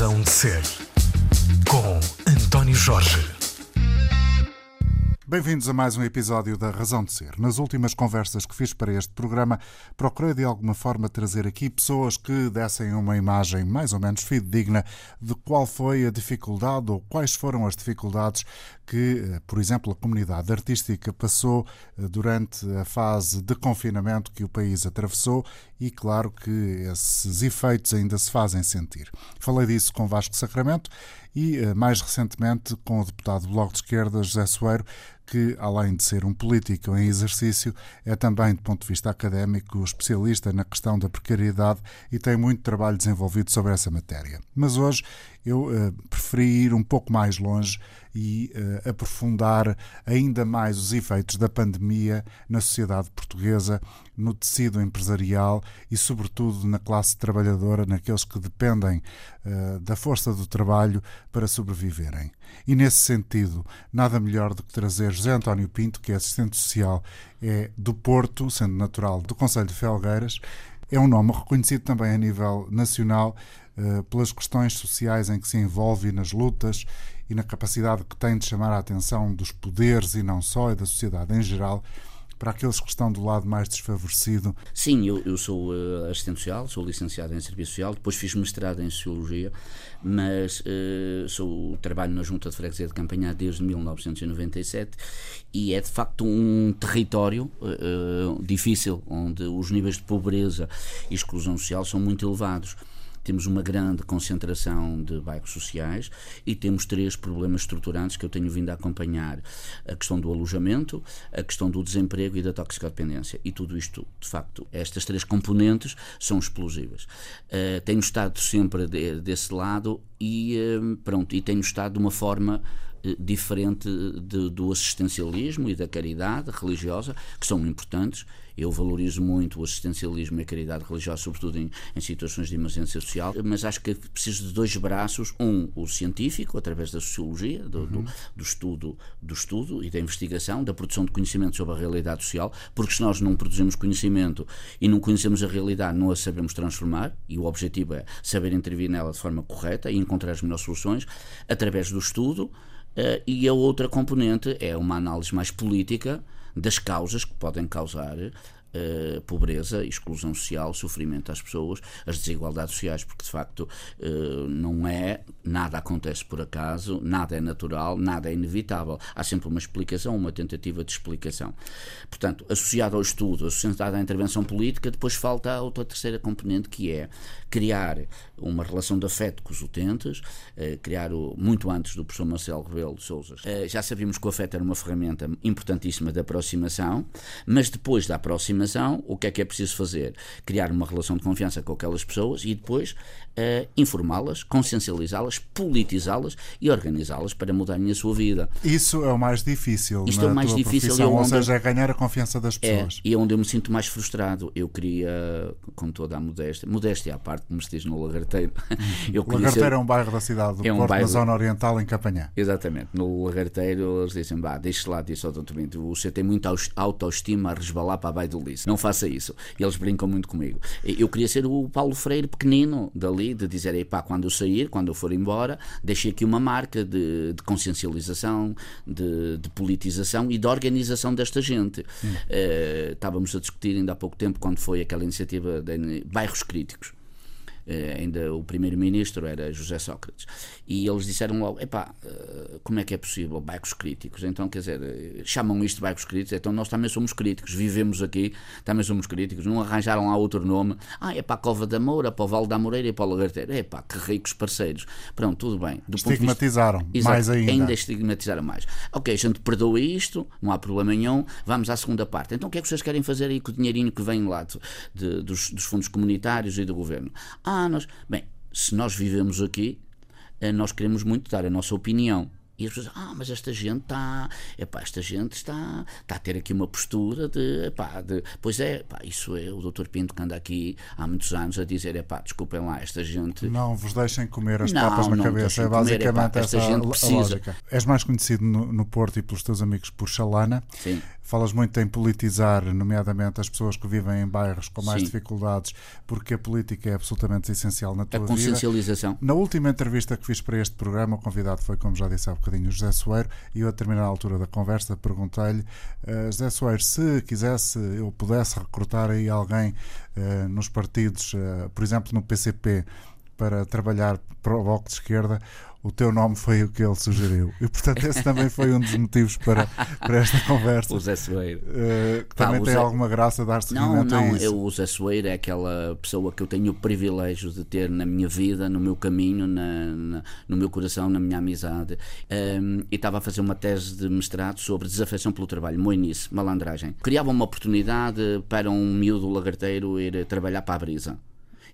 Razão de Ser, com António Jorge. Bem-vindos a mais um episódio da Razão de Ser. Nas últimas conversas que fiz para este programa, procurei de alguma forma trazer aqui pessoas que dessem uma imagem mais ou menos fidedigna de qual foi a dificuldade ou quais foram as dificuldades que, eh, por exemplo, a comunidade artística passou eh, durante a fase de confinamento que o país atravessou e, claro, que esses efeitos ainda se fazem sentir. Falei disso com Vasco Sacramento e, eh, mais recentemente, com o deputado do Bloco de Esquerda, José Soeiro, que, além de ser um político em exercício, é também, do ponto de vista académico, especialista na questão da precariedade e tem muito trabalho desenvolvido sobre essa matéria. Mas hoje eu uh, preferi ir um pouco mais longe e uh, aprofundar ainda mais os efeitos da pandemia na sociedade portuguesa, no tecido empresarial e, sobretudo, na classe trabalhadora, naqueles que dependem uh, da força do trabalho para sobreviverem. E, nesse sentido, nada melhor do que trazer José António Pinto, que é assistente social, é do Porto, sendo natural do Conselho de Felgueiras. É um nome reconhecido também a nível nacional pelas questões sociais em que se envolve nas lutas e na capacidade que tem de chamar a atenção dos poderes e não só, e da sociedade em geral, para aqueles que estão do lado mais desfavorecido? Sim, eu, eu sou uh, assistente social, sou licenciado em Serviço Social, depois fiz mestrado em Sociologia, mas uh, sou, trabalho na Junta de Freguesia de Campanhã desde 1997 e é de facto um território uh, difícil, onde os níveis de pobreza e exclusão social são muito elevados temos uma grande concentração de bairros sociais e temos três problemas estruturantes que eu tenho vindo a acompanhar: a questão do alojamento, a questão do desemprego e da toxicodependência. E tudo isto, de facto, estas três componentes são explosivas. Uh, tenho estado sempre de, desse lado e uh, pronto, e tenho estado de uma forma eh, diferente de, do assistencialismo e da caridade religiosa, que são importantes. Eu valorizo muito o assistencialismo e a caridade religiosa, sobretudo em, em situações de emergência social, mas acho que preciso de dois braços: um, o científico, através da sociologia, do, uhum. do, do, estudo, do estudo e da investigação, da produção de conhecimento sobre a realidade social, porque se nós não produzimos conhecimento e não conhecemos a realidade, não a sabemos transformar, e o objetivo é saber intervir nela de forma correta e encontrar as melhores soluções, através do estudo Uh, e a outra componente é uma análise mais política das causas que podem causar uh, pobreza, exclusão social, sofrimento às pessoas, as desigualdades sociais, porque de facto uh, não é, nada acontece por acaso, nada é natural, nada é inevitável. Há sempre uma explicação, uma tentativa de explicação. Portanto, associado ao estudo, associado à intervenção política, depois falta a outra terceira componente que é criar uma relação de afeto com os utentes, uh, criar o, muito antes do professor Marcelo Rebelo de Sousa. Uh, já sabíamos que o afeto era uma ferramenta importantíssima de aproximação, mas depois da aproximação o que é que é preciso fazer? Criar uma relação de confiança com aquelas pessoas e depois uh, informá-las, consciencializá-las, politizá-las e organizá-las para mudarem a sua vida. Isso é o mais difícil. Isto é o mais difícil. É ou seja, é ganhar a confiança das é, pessoas. É, e é onde eu me sinto mais frustrado. Eu queria, com toda a modéstia, modéstia à parte, como se diz no Lagarteiro. Eu o Lagarteiro é um bairro da cidade do é um Porto, bairro, na zona oriental, em Campanhã. Exatamente. No Lagarteiro eles dizem, bah, deixe lá disso ao doutor você tem muita autoestima a resbalar para a Baía do Lice. Não faça isso. E eles brincam muito comigo. Eu queria ser o Paulo Freire pequenino dali, de dizer, epá, quando eu sair, quando eu for embora, deixei aqui uma marca de, de consciencialização, de, de, politização e de organização desta gente. Hum. Uh, estávamos a discutir ainda há pouco tempo, quando foi aquela iniciativa de bairros críticos. Uh, ainda o primeiro-ministro era José Sócrates. E eles disseram logo: epá, eh, como é que é possível? Bairros críticos. Então, quer dizer, eh, chamam isto de bairros críticos, então nós também somos críticos, vivemos aqui, também somos críticos. Não arranjaram lá outro nome. Ah, é para a Cova da Moura, para o Vale da Moreira e para o Lagarteiro. É pá, que ricos parceiros. Pronto, tudo bem. Do estigmatizaram vista... mais ainda. Ainda estigmatizaram mais. Ok, a gente perdoa isto, não há problema nenhum, vamos à segunda parte. Então, o que é que vocês querem fazer aí com o dinheirinho que vem lá de, de, dos, dos fundos comunitários e do governo? Ah, nós. Bem, se nós vivemos aqui, eh, nós queremos muito dar a nossa opinião E as pessoas, ah, mas esta gente está, epá, esta gente está, está a ter aqui uma postura de, epá, de pois é, epá, isso é o Dr. Pinto que anda aqui há muitos anos a dizer, epá, desculpem lá, esta gente. Não vos deixem comer as Não, papas na cabeça, é deixem comer, basicamente epá, esta essa gente a precisa. lógica. És mais conhecido no, no Porto e pelos teus amigos por Chalana. Sim. Falas muito em politizar, nomeadamente as pessoas que vivem em bairros com mais Sim. dificuldades, porque a política é absolutamente essencial na A tua vida. consciencialização. Na última entrevista que fiz para este programa, o convidado foi, como já disse há bocadinho, o José Soeiro, e eu, a determinada altura da conversa, perguntei-lhe, eh, José Soeiro, se quisesse, eu pudesse recrutar aí alguém eh, nos partidos, eh, por exemplo, no PCP, para trabalhar para o Bloco de Esquerda, o teu nome foi o que ele sugeriu. E, portanto, esse também foi um dos motivos para, para esta conversa. O Zé Soeiro. Eh, que Pá, também tem Zé- alguma graça dar Não, seguimento a não, isso. eu, o Zé Soeiro é aquela pessoa que eu tenho o privilégio de ter na minha vida, no meu caminho, na, na- no meu coração, na minha amizade. Ahm, e estava a fazer uma tese de mestrado sobre desafeição pelo trabalho, moinice, malandragem. Criava uma oportunidade para um miúdo lagarteiro ir trabalhar para a brisa.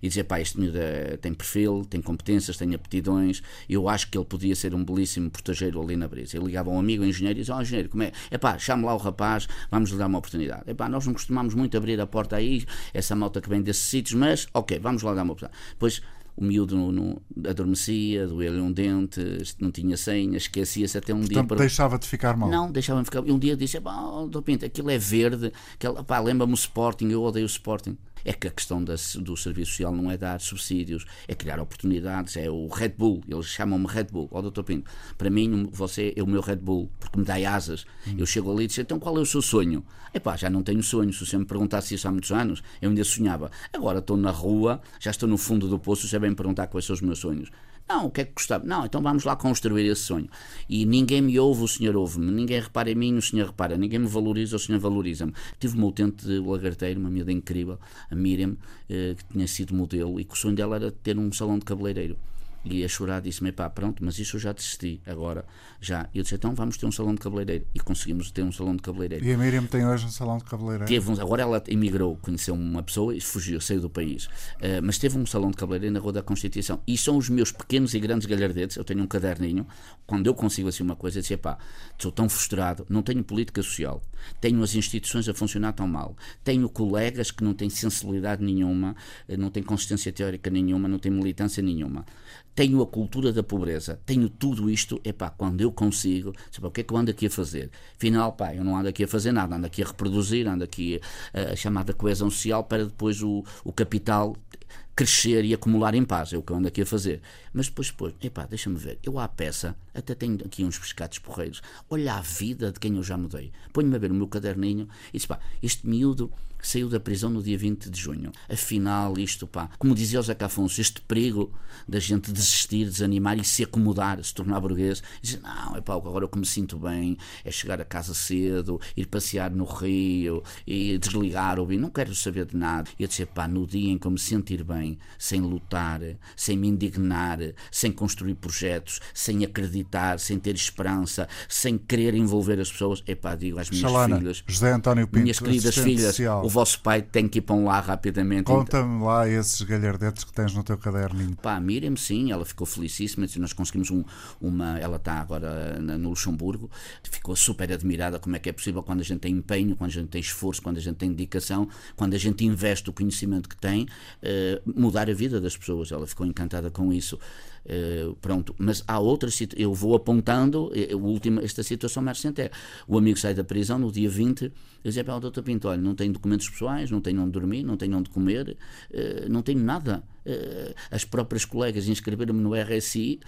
E dizer, pá, este miúdo é- tem perfil, tem competências, tem aptidões, eu acho que ele podia ser um belíssimo portageiro ali na brisa. Ele ligava a um amigo, um engenheiro, e dizia, ó engenheiro, como é? É pá, chame lá o rapaz, vamos lhe dar uma oportunidade. É pá, nós não costumamos muito abrir a porta aí, essa malta que vem desses sítios, mas, ok, vamos lá dar uma oportunidade. Depois, o miúdo no, no, adormecia, doeu-lhe um dente, não tinha senha, esquecia-se até um dia Portanto, para... deixava de ficar mal. Não, deixava-me ficar. E um dia disse: pá, oh. Pinto, aquilo é verde, aquilo, pá, lembra-me o Sporting, eu odeio o Sporting. É que a questão da- do serviço social não é dar subsídios, é criar oportunidades, é o Red Bull, eles chamam-me Red Bull. Ó, Dr. Pinto, para mim você é o meu Red Bull, porque me dá asas. Eu chego ali e digo: então qual é o seu sonho? Epá, já não tenho sonho, se você me perguntasse isso há muitos anos, eu ainda sonhava. Agora estou na rua, já estou no fundo do poço, já vem perguntar quais são os meus sonhos. Não, o que é que gostava? Não, então vamos lá construir esse sonho. E ninguém me ouve, o senhor ouve-me. Ninguém repara em mim, o senhor repara. Ninguém me valoriza, o senhor valoriza-me. Tive uma utente de lagarteiro, uma miúda incrível, a Miriam, eh, que tinha sido modelo e que o sonho dela era ter um salão de cabeleireiro. E a chorar disse-me, pá, pronto, mas isso eu já desisti, agora já. E eu disse, então vamos ter um salão de cabeleireiro. E conseguimos ter um salão de cabeleireiro. E a Miriam tem hoje um salão de cabeleireiro. Teve um- agora ela emigrou, conheceu uma pessoa e fugiu, saiu do país. Eh, mas teve um salão de cabeleireiro na Rua da Constituição. E são os meus pequenos e grandes galhardetes. Eu tenho um caderninho. Quando eu consigo assim uma coisa, eu disse: pá, estou tão frustrado, não tenho política social, tenho as instituições a funcionar tão mal, tenho colegas que não têm sensibilidade nenhuma, eh, não têm consistência teórica nenhuma, não têm militância nenhuma. Tenho a cultura da pobreza, tenho tudo isto, epá, quando eu consigo, sei pá, o que é que eu ando aqui a fazer? Afinal, pá, eu não ando aqui a fazer nada, ando aqui a reproduzir, ando aqui a, a chamada coesão social para depois o, o capital crescer e acumular em paz, é o que eu ando aqui a fazer. Mas depois, depois, epá, deixa-me ver, eu à peça, até tenho aqui uns pescados porreiros, olha a vida de quem eu já mudei. Ponho-me a ver o meu caderninho e disse, pá, este miúdo saiu da prisão no dia 20 de junho. Afinal, isto, pá, como dizia o Zeca Afonso, este perigo da gente desistir, desanimar e se acomodar, se tornar burguês, dizer, não, é pá, agora o que me sinto bem é chegar a casa cedo, ir passear no rio e desligar, ouvir, não quero saber de nada. E eu disse, pá, no dia em que eu me sentir bem, sem lutar, sem me indignar, sem construir projetos, sem acreditar, sem ter esperança, sem querer envolver as pessoas, é pá, digo às minhas Xalana, filhas, José António Pinto, minhas queridas filhas, social. o vosso pai tem que ir para um lá rapidamente. Conta-me lá esses galhardetes que tens no teu caderninho. Pá, Miriam, sim, ela ficou felicíssima. Nós conseguimos um- uma. Ela está agora no Luxemburgo, ficou super admirada como é que é possível quando a gente tem empenho, quando a gente tem esforço, quando a gente tem dedicação, quando a gente investe o conhecimento que tem, eh, mudar a vida das pessoas. Ela ficou encantada com isso. Eh, pronto, mas há outras eu vou apontando, o último, esta situação mais recente é o amigo sai da prisão no dia 20, eu dizia para o doutor Pinto, olha, não tenho documentos pessoais, não tenho onde dormir, não tenho onde comer, eh, não tenho nada. Eh, as próprias colegas inscreveram-me no RSI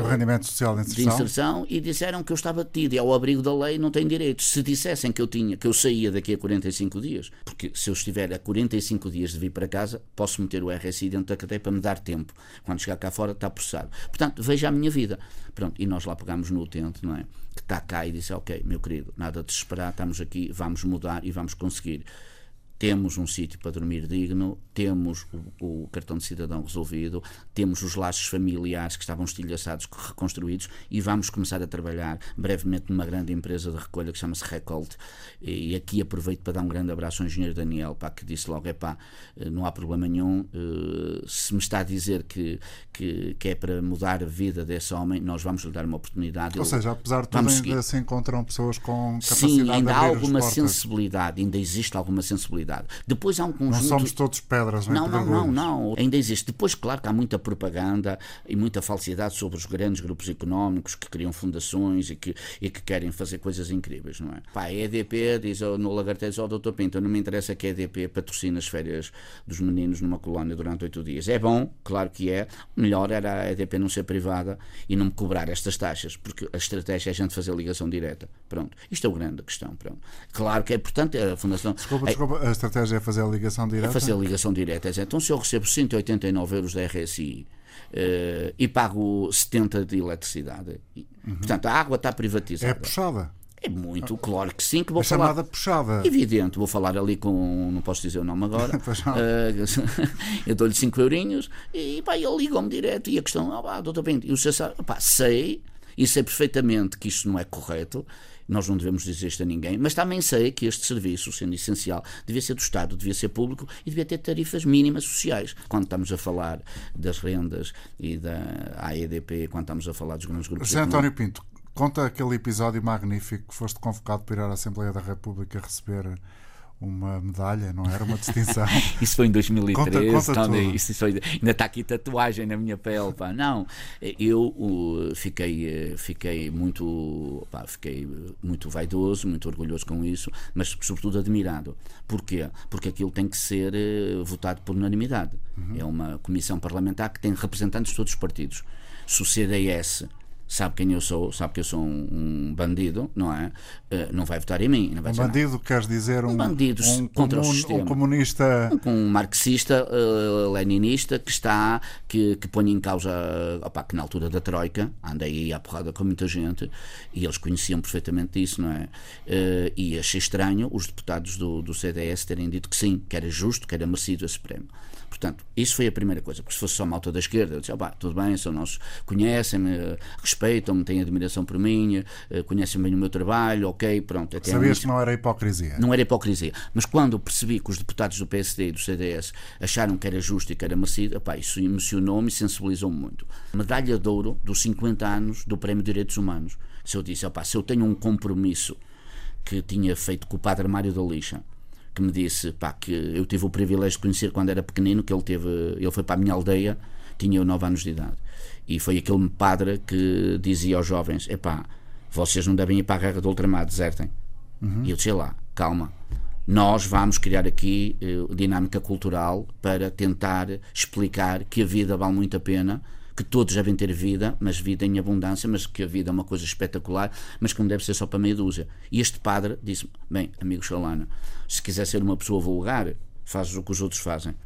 o rendimento social de de inserção. inserção e disseram que eu estava detido e ao abrigo da lei não tenho direito. Se dissessem que eu tinha, que eu saía daqui a 45 dias, porque se eu estiver a 45 dias de vir para casa, posso meter o RSI dentro da cadeia para me dar tempo. Quando chegar cá fora está processado. Portanto, veja a minha vida. Pronto, e nós lá pegámos no utente, não é? Que está cá e disse, ok, meu querido, nada de desesperar, estamos aqui, vamos mudar e vamos conseguir. Temos um sítio para dormir digno, temos o, o, cartão de cidadão resolvido, temos os laços familiares que estavam estilhaçados, reconstruídos e vamos começar a trabalhar brevemente numa grande empresa de recolha que chama-se Recolt. E aqui aproveito para dar um grande abraço ao engenheiro Daniel, pá, que disse logo: é pá, eh, não há problema nenhum, eh, se me está a dizer que, que, que é para mudar a vida desse homem, nós vamos lhe dar uma oportunidade. Ou seja, apesar de tudo, ainda se encontram pessoas com capacidade Sim, ainda há alguma sensibilidade, ainda existe alguma sensibilidade depois há um conjunto. Não somos todos pedras, não, não, não, não. Ainda existe. Depois, claro que há muita propaganda e muita falsidade sobre os grandes grupos económicos que criam fundações e que, e que querem fazer coisas incríveis, não é? Pá, a EDP diz no Lagarté, ó, oh, doutor Pinto, não me interessa que a EDP patrocine as férias dos meninos numa colónia durante oito dias. É bom, claro que é. Melhor era a EDP não ser privada e não me cobrar estas taxas, porque a estratégia é a gente fazer ligação direta. Pronto. Isto é o grande questão. Pronto. Claro que é importante a Fundação. Desculpa, desculpa, a estratégia é fazer a ligação direta? É fazer a ligação direta. Então, se eu recebo 189 euros da RSI uh, e pago 70 de eletricidade, uhum. portanto, a água está privatizada. É puxada. É muito, claro que sim, que vou a falar. chamada puxada. Evidente, vou falar ali com. Não posso dizer o nome agora. uh, eu dou-lhe 5 eurinhos e pá, ele liga-me direto. E a questão, ah, pá, doutor Pinto, e o senhor pá, sei, e sei perfeitamente que isto não é correto nós não devemos dizer isto a ninguém, mas também sei que este serviço, sendo essencial, devia ser do Estado, devia ser público e devia ter tarifas mínimas sociais. Quando estamos a falar das rendas e da AEDP, quando estamos a falar dos grandes grupos. José António Pinto, conta aquele episódio magnífico que foste convocado para ir à Assembleia da República receber uma medalha, não era uma distinção. isso foi em 2013, conta, conta então, isso foi, ainda está aqui tatuagem na minha pele. Pá. Não, eu uh, fiquei, fiquei, muito, pá, fiquei muito vaidoso, muito orgulhoso com isso, mas sobretudo admirado. Porquê? Porque aquilo tem que ser uh, votado por unanimidade. Uhum. É uma comissão parlamentar que tem representantes de todos os partidos. Se o CDS sabe quem eu sou, sabe que eu sou um, um bandido, não é? Uh, não vai votar em mim. Não vai um bandido, nada. queres dizer um, um bandido um contra comun, o sistema. Um comunista. Um, um marxista, uh, leninista, que está, que, que põe em causa, opa, que na altura da Troika, andei aí à porrada com muita gente, e eles conheciam perfeitamente isso, não é? Uh, e achei estranho os deputados do, do CDS terem dito que sim, que era justo, que era merecido esse prémio. Portanto, isso foi a primeira coisa, porque se fosse só malta da esquerda, eu disse, oh, tudo bem, são nossos, conhecem-me, respeitam-me, têm admiração por mim, eh, conhecem bem o meu trabalho, ok, pronto. Até Sabias que não era hipocrisia? Não era hipocrisia. Mas quando percebi que os deputados do PSD e do CDS acharam que era justo e que era merecido, opá, isso emocionou-me e sensibilizou-me muito. Medalha de ouro dos 50 anos do Prémio de Direitos Humanos. Se eu disse, opá, se eu tenho um compromisso que tinha feito com o padre Mário da Lixa, que me disse pá, que eu tive o privilégio de conhecer quando era pequenino, que ele teve, ele foi para a minha aldeia, tinha eu 9 anos de idade. E foi aquele padre que dizia aos jovens: epá, vocês não devem ir para a guerra do ultramar, desertem. Uhum. E eu disse lá, calma, nós vamos criar aqui uh, dinâmica cultural para tentar explicar que a vida vale muito a pena que todos devem ter vida, mas vida em abundância, mas que a vida é uma coisa espetacular, mas que não deve ser só para meia dúzia. E este padre disse: Bem, amigo Chalana, se quiser ser uma pessoa vulgar, fazes o que os outros fazem.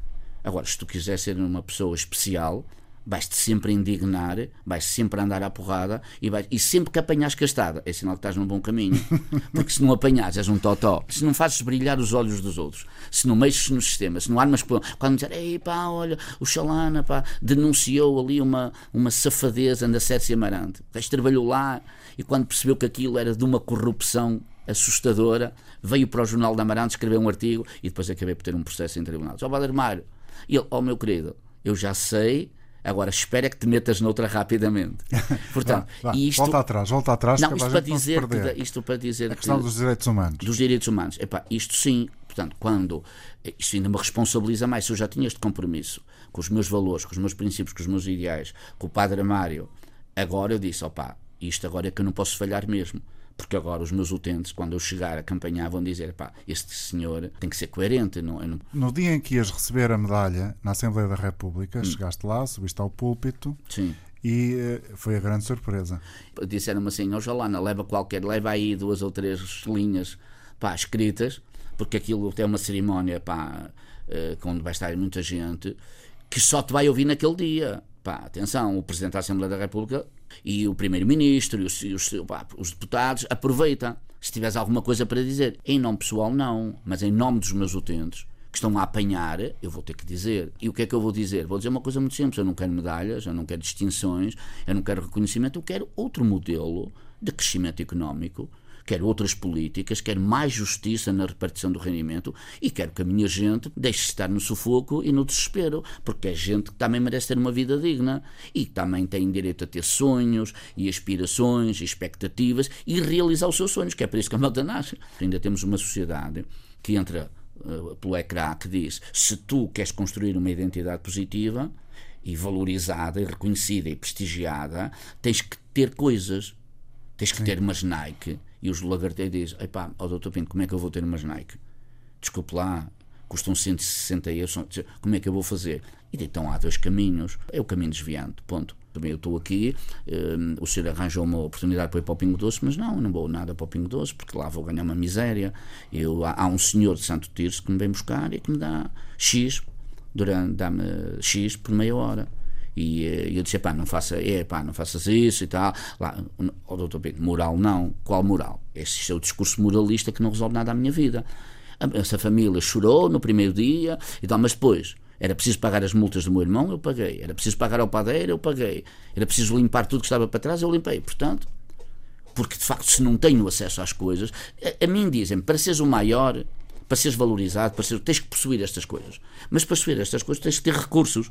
Agora, se tu quiser ser uma pessoa especial, vais-te sempre indignar, vais sempre andar à porrada e, vais, e sempre que apanhas castada, é sinal que estás num bom caminho. Porque se não apanhas, és um totó. Se não fazes brilhar os olhos dos outros, se não mexes no sistema, se não armas. Quando dizer, ei pá, olha, o Xalana pá, denunciou ali uma, uma safadeza da Sércia Amarante. O trabalhou lá e quando percebeu que aquilo era de uma corrupção assustadora, veio para o Jornal da Amarante, escreveu um artigo e depois acabei por ter um processo em tribunal. Ó, Valdir Mário, e ele, ó oh, meu querido, eu já sei Agora, espera que te metas noutra rapidamente. Portanto, vá, vá, isto... Volta atrás, volta atrás. Não, isto para, dizer que, isto para dizer A questão que, dos direitos humanos. Dos direitos humanos. Epá, isto sim, portanto, quando. Isto ainda me responsabiliza mais. Se eu já tinha este compromisso com os meus valores, com os meus princípios, com os meus ideais, com o Padre Mário, agora eu disse: opá, isto agora é que eu não posso falhar mesmo porque agora os meus utentes, quando eu chegar a campanhar, vão dizer: pá, este senhor tem que ser coerente. Não, não... No dia em que ias receber a medalha na Assembleia da República, hum. chegaste lá, subiste ao púlpito. Sim. E uh, foi a grande surpresa. Disseram-me assim: Ojalá, leva qualquer, leva aí duas ou três linhas pá, escritas, porque aquilo tem uma cerimónia pá, uh, onde vai estar muita gente que só te vai ouvir naquele dia. Pá, atenção, o Presidente da Assembleia da República e o Primeiro-Ministro e, os, e os, pá, os, deputados aproveitam. Se tiveres alguma coisa para dizer. Em nome pessoal, não. Mas em nome dos meus utentes, que estão a apanhar, eu vou ter que dizer. E o que é que eu vou dizer? Vou dizer uma coisa muito simples: eu não quero medalhas, eu não quero distinções, eu não quero reconhecimento, eu quero outro modelo de crescimento económico. Quero outras políticas, quero mais justiça na repartição do rendimento e quero que a minha gente deixe de estar no sufoco e no desespero, porque é gente que também merece ter uma vida digna e também tem direito a ter sonhos e aspirações e expectativas e realizar os seus sonhos, que é para isso que a malta nasce. Ainda temos uma sociedade que entra uh, pelo ecrã que diz: se tu queres construir uma identidade positiva e valorizada e reconhecida e prestigiada, tens que ter coisas. Tens que Sim. ter umas Nike. E os lagarteiros dizem: Epá, ó doutor Pinto, como é que eu vou ter umas Nike? Desculpe lá, custam 160 euros, como é que eu vou fazer? E então há dois caminhos. É o caminho desviante, ponto. Também eu estou aqui, um, o senhor arranjou uma oportunidade para ir para o Pingo Doce, mas não, eu não vou nada para o Pingo Doce, porque lá vou ganhar uma miséria. Eu, há, há um senhor de Santo Tirso que me vem buscar e que me dá X, durante, dá-me X por meia hora. E eh, eu disse, pá, não faça, é, pá, não faças isso e tal. Lá, o doutor Pedro, moral não. Qual moral? Este é o discurso moralista que não resolve nada à minha vida. Essa família chorou no primeiro dia e tal, mas depois era preciso pagar as multas do meu irmão, eu paguei. Era preciso pagar ao padeiro, eu paguei. Era preciso limpar tudo que estava para trás, eu limpei. Portanto, porque de facto, se não tenho acesso às coisas, a, a mim dizem para seres o maior, para seres valorizado, para seres, tens que possuir estas coisas. Mas para possuir estas coisas tens que ter recursos.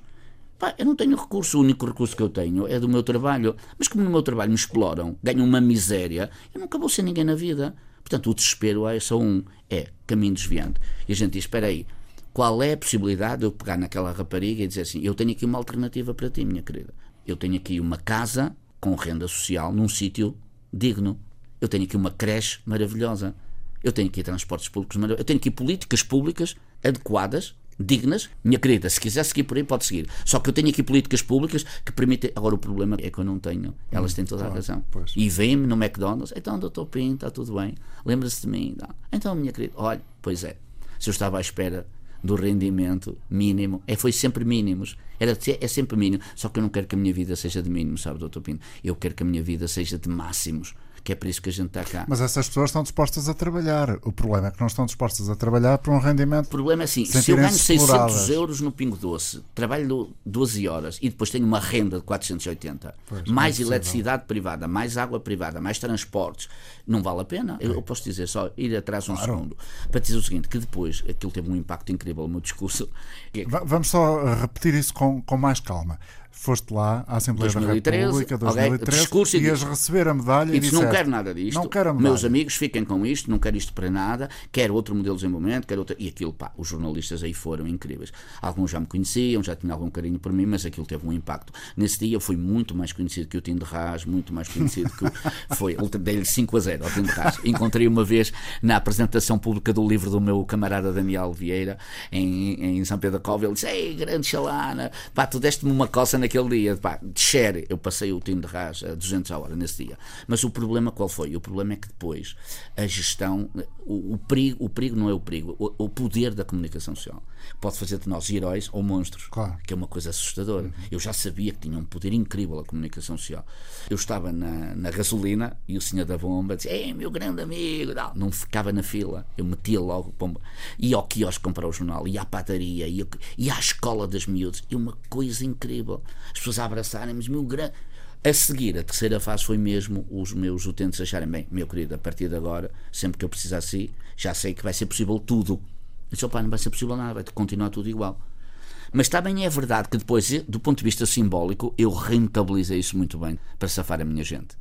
Pá, eu não tenho recurso, o único recurso que eu tenho é do meu trabalho. Mas como no meu trabalho me exploram, ganho uma miséria, eu nunca vou ser ninguém na vida. Portanto, o desespero é só um, é caminho desviante. E a gente diz: espera aí, qual é a possibilidade de eu pegar naquela rapariga e dizer assim: eu tenho aqui uma alternativa para ti, minha querida. Eu tenho aqui uma casa com renda social num sítio digno. Eu tenho aqui uma creche maravilhosa. Eu tenho aqui transportes públicos maravilhosos. Eu tenho aqui políticas públicas adequadas, dignas. Minha querida, se quiser seguir por aí, pode seguir. Só que eu tenho aqui políticas públicas que permitem. Agora, o problema é que eu não tenho. Elas têm toda a razão. Pois. E vêm-me no McDonald's. Então, doutor Pinto, está tudo bem. Lembra-se de mim. Não. Então, minha querida, olha, pois é. Se eu estava à espera do rendimento mínimo. É, foi sempre mínimos. Era, é sempre mínimo. Só que eu não quero que a minha vida seja de mínimo, sabe, doutor Pino? Eu quero que a minha vida seja de máximos que é por isso que a gente está cá. Mas essas pessoas estão dispostas a trabalhar. O problema é que não estão dispostas a trabalhar por um rendimento. O problema é assim: se eu ganho 600 euros no Pingo Doce, trabalho 12 horas e depois tenho uma renda de 480, pois, mais é eletricidade privada, mais água privada, mais transportes, não vale a pena. Eu, eu, posso dizer só, ir atrás um claro. segundo, para dizer o seguinte: que depois aquilo teve um impacto incrível no meu discurso. Vamos só repetir isso com, com mais calma foste lá à Assembleia 2013, da República 2013 discurso e ias receber a medalha e, e disseste, não quero nada disto, não quero meus amigos fiquem com isto, não quero isto para nada, quero outro modelo de desenvolvimento, quero outra... e aquilo, pá, os jornalistas aí foram incríveis. Alguns já me conheciam, já tinham algum carinho por mim, mas aquilo teve um impacto. Nesse dia eu fui muito mais conhecido que o Tim de Rás, muito mais conhecido que o... foi, dei-lhe 5 a 0 ao Tim de Rás. Encontrei uma vez na apresentação pública do livro do meu camarada Daniel Vieira em, em São Pedro da Cova, ele disse: Ei, grande chalana, pá, tu deste-me uma coça naquele dia, pá, de share, eu passei o time de RAS a 200 a hora nesse dia. Mas o problema qual foi? O problema é que depois a gestão, o, o perigo, o perigo não é o perigo, o, o, poder da comunicação social pode fazer de nós heróis ou monstros, claro. que é uma coisa assustadora. Uhum. Eu já sabia que tinha um poder incrível a comunicação social. Eu estava na, na gasolina e o senhor da bomba dizia: Ei, meu grande amigo, não, não ficava na fila, eu metia logo bomba. Ia ao quiosque comprar o jornal, ia à padaria, ia, ia à escola das miúdas, e uma coisa incrível. As pessoas abraçarem-me, meu grande. A seguir, a terceira fase foi mesmo os meus utentes acharem, bem, meu querido, a partir de agora, sempre que eu precisar assim, já sei que vai ser possível tudo. Eu disse, opa, não vai ser possível nada, vai continuar tudo igual. Mas também é verdade que depois, do ponto de vista simbólico, eu rentabilizei isso muito bem para safar a minha gente.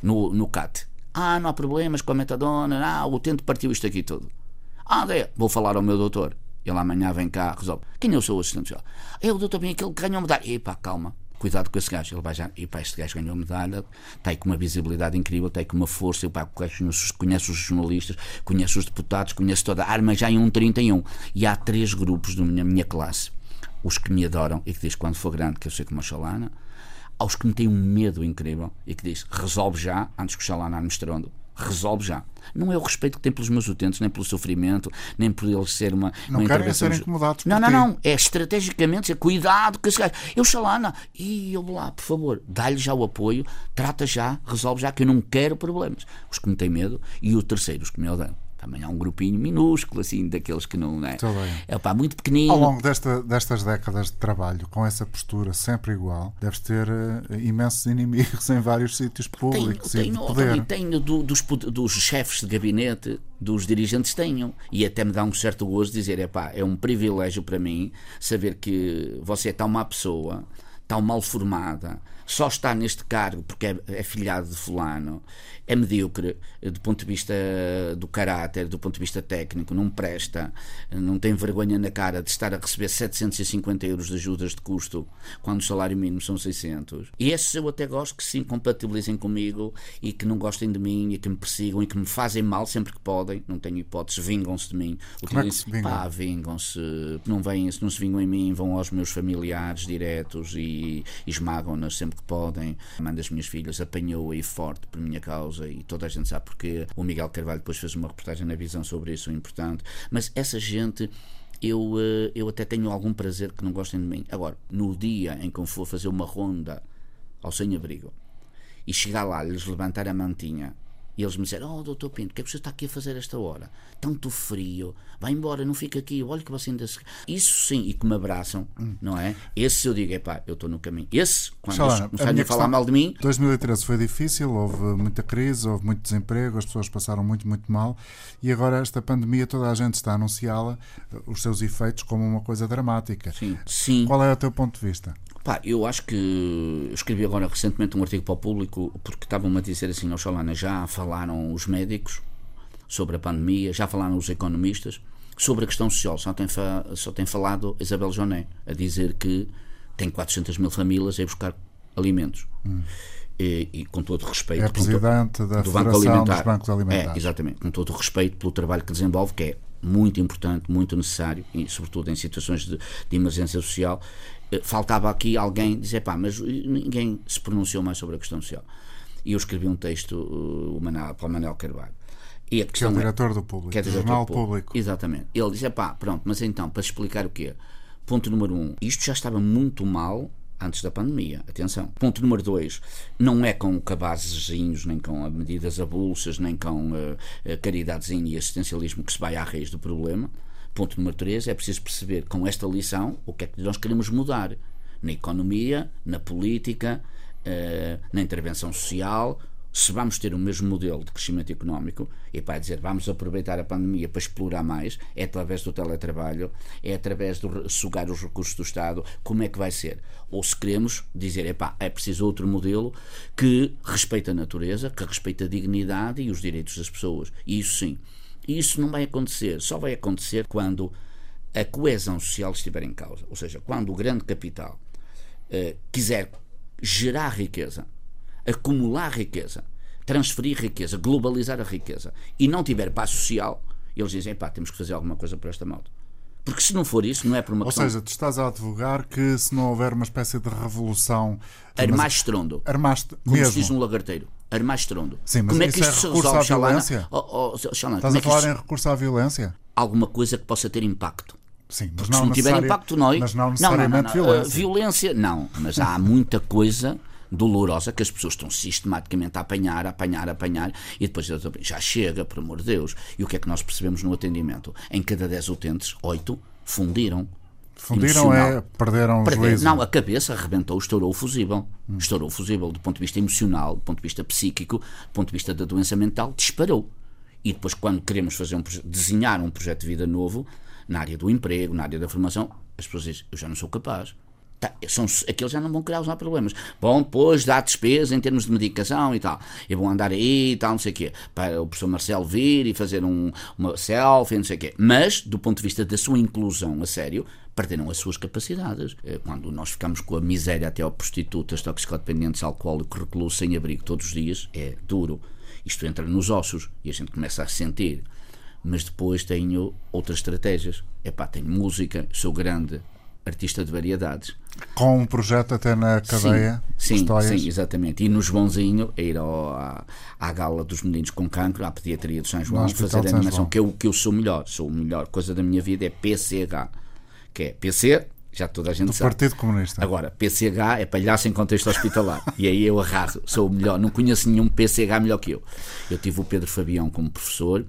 No, no CAT. Ah, não há problemas com a metadona, ah, o utente partiu isto aqui tudo. Ah, vou falar ao meu doutor. Ele amanhã vem cá, resolve. Quem é o seu assistente social? É o doutor bem aquele que ganhou medalha. Epá, calma cuidado com esse gajo. Ele vai já, e pá, este gajo ganhou medalha, está aí com uma visibilidade incrível, está aí com uma força. Eu, pá, conhece, os jornalistas, conhece os deputados, conhece toda a arma já em um 31. E há três grupos da minha, minha classe: os que me adoram e que diz quando for grande que eu sei como a Xalana, aos que me têm um medo incrível e que diz resolve já antes que o Xalana me estrondo. Resolve já. Não é o respeito que tem pelos meus utentes, nem pelo sofrimento, nem por eles ser uma. Não uma querem ser incomodados Não, não, ti. não. É estrategicamente dizer, cuidado com esse gajo. Eu Xalana, e eu vou lá, por favor, dá-lhe já o apoio, trata já, resolve já, que eu não quero problemas. Os que me têm medo e o terceiro, os que me odeiam. Também há um grupinho minúsculo, assim, daqueles que não. É, é pá, muito pequenino. Ao longo desta- destas décadas de trabalho, com essa postura sempre igual, deves ter eh, imensos inimigos em vários sítios Tenho, públicos e de tenho, poder. Tony, tenho do- dos, dos chefes de gabinete, dos dirigentes, tenho. E até me dá um certo gosto dizer: é pá, é um privilégio para mim saber que você é tão má pessoa, tão mal formada, só está neste cargo porque é, é filhado de Fulano, é medíocre do ponto de vista do caráter, do ponto de vista técnico, não presta, não tem vergonha na cara de estar a receber 750 euros de ajudas de custo quando o salário mínimo são 600. E esses eu até gosto que se incompatibilizem comigo e que não gostem de mim e que me persigam e que me fazem mal sempre que podem, não tenho hipótese, vingam-se de mim. Como é que se vingam? Pá, vingam-se, não vêm, se não se vingam em mim, vão aos meus familiares diretos e, e esmagam-nas sempre que podem. A mãe das minhas filhas apanhou aí forte por minha causa e toda a gente sabe porque o Miguel Carvalho depois fez uma reportagem na visão sobre isso, importante. Mas essa gente. Eu, eh, eu até tenho algum prazer que não gostem de mim. Agora, no dia em que eu for fazer uma ronda ao sem-abrigo e chegar lá, lhes levantar a mantinha e eles me disseram: Oh, doutor Pinto, o que é que você está aqui a fazer esta hora? Tanto frio, vai embora, não fica aqui, olha que você ainda se. Isso sim, e que me abraçam, não é? Esse eu digo: epá, eu estou no caminho. Esse, quando Xalana, eles a começarem a falar mal de mim, 2013 foi difícil, houve muita crise, houve muito desemprego, as pessoas passaram muito, muito mal e agora esta pandemia toda a gente está a anunciá-la, eh, os seus efeitos, como uma coisa dramática. sim, sim. Qual é o teu ponto de vista? Pá, eu acho que escrevi agora recentemente um artigo para o público porque estavam-me a dizer assim, Oxalana, já falaram os médicos sobre a pandemia, já falaram os economistas sobre a questão social, só tem, só tem falado Isabel Joné a dizer que tem 400 mil famílias a buscar alimentos. E, e com todo o respeito É presidente da do Banco Alimentar. dos Bancos Alimentares. É, exatamente, com todo o respeito pelo trabalho que desenvolve, que é muito importante, muito necessário, e sobretudo em situações de, de emergência social. Eh, Faltava aqui alguém dizer, pá, mas ninguém se pronunciou mais sobre a questão social. E eu escrevi um texto uh, Manel, para o Manel Carvalho. E a Que é questão o é- diretor do público, que é do diretor Jornal público. Público. Exatamente. Ele diz: pá, pronto, mas então, para explicar o quê? Ponto número um: isto já estava muito mal antes da pandemia. Atenção. Ponto número dois: não é com cabazezinhos, nem com medidas avulsas, nem com uh, uh, caridadezinho e assistencialismo que se vai à raiz do problema. Ponto número três: é preciso perceber com esta lição o que é que nós queremos mudar na economia, na política, eh, na intervenção social, se vamos ter o mesmo modelo de crescimento económico, e para dizer vamos aproveitar a pandemia para explorar mais, é através do teletrabalho, é através de sugar os recursos do Estado, como é que vai ser? Ou se queremos dizer, epá, é preciso outro modelo que respeite a natureza, que respeite a dignidade e os direitos das pessoas. E isso sim. E isso não vai acontecer, só vai acontecer quando a coesão social estiver em causa. Ou seja, quando o grande capital eh, quiser gerar riqueza, acumular riqueza, transferir riqueza, globalizar a riqueza e não tiver paz social, eles dizem, pá, temos que fazer alguma coisa por esta malta. Porque se não for isso, não é por uma Ou questão. seja, tu estás a advogar que se não houver uma espécie de revolução. armar estrondo. Armaste Como se mesmo. diz um lagarteiro. Armar estrondo. Sim, mas como é que é isto se recurso resolve, à Xalana? violência? Oh, oh, Xalana, Estás é a que falar isto- em recurso à violência? Alguma coisa que possa ter impacto. Sim, mas Porque não, se não tiver impacto, não é? Mas não necessariamente não, não, não. violência. Uh, violência, não. Mas há muita coisa dolorosa que as pessoas estão sistematicamente a apanhar, a apanhar, a apanhar e depois já chega, por amor de Deus. E o que é que nós percebemos no atendimento? Em cada 10 utentes, 8 fundiram. Fundiram emocional. é, perderam o Perder- juízo. Não, a cabeça arrebentou, estourou o fusível. Estourou o fusível do ponto de vista emocional, do ponto de vista psíquico, do ponto de vista da doença mental, disparou. E depois, quando queremos fazer um, desenhar um projeto de vida novo, na área do emprego, na área da formação, as pessoas dizem, eu já não sou capaz. Tá, são, aqueles já não vão criar usar problemas. Vão depois dar despesa em termos de medicação e tal. E vão andar aí e tal, não sei o quê. Para o professor Marcelo vir e fazer um, uma selfie, não sei o quê. Mas, do ponto de vista da sua inclusão a sério, perderam as suas capacidades. Eh, Quando nós ficamos com a miséria até ao prostitutas, toxicodependentes, alcoólicos, reclusos, sem abrigo todos os dias, é duro. Isto entra nos ossos e a gente começa a sentir. Mas depois tenho outras estratégias. Epá, tenho música, sou grande artista de variedades. Com um projeto até na cadeia? Sim, sim, sim, exatamente. E no Joãozinho, a ir ao, à, à gala dos meninos com cancro, à pediatria do São João, fazer a animação, que eu, que eu sou melhor, sou a melhor coisa da minha vida é PCH, que é PC, já toda a gente do sabe. Partido Comunista. Agora, PCH é palhaço em contexto hospitalar. e aí eu arraso, sou o melhor. Não conheço nenhum PCH melhor que eu. Eu tive o Pedro Fabião como professor,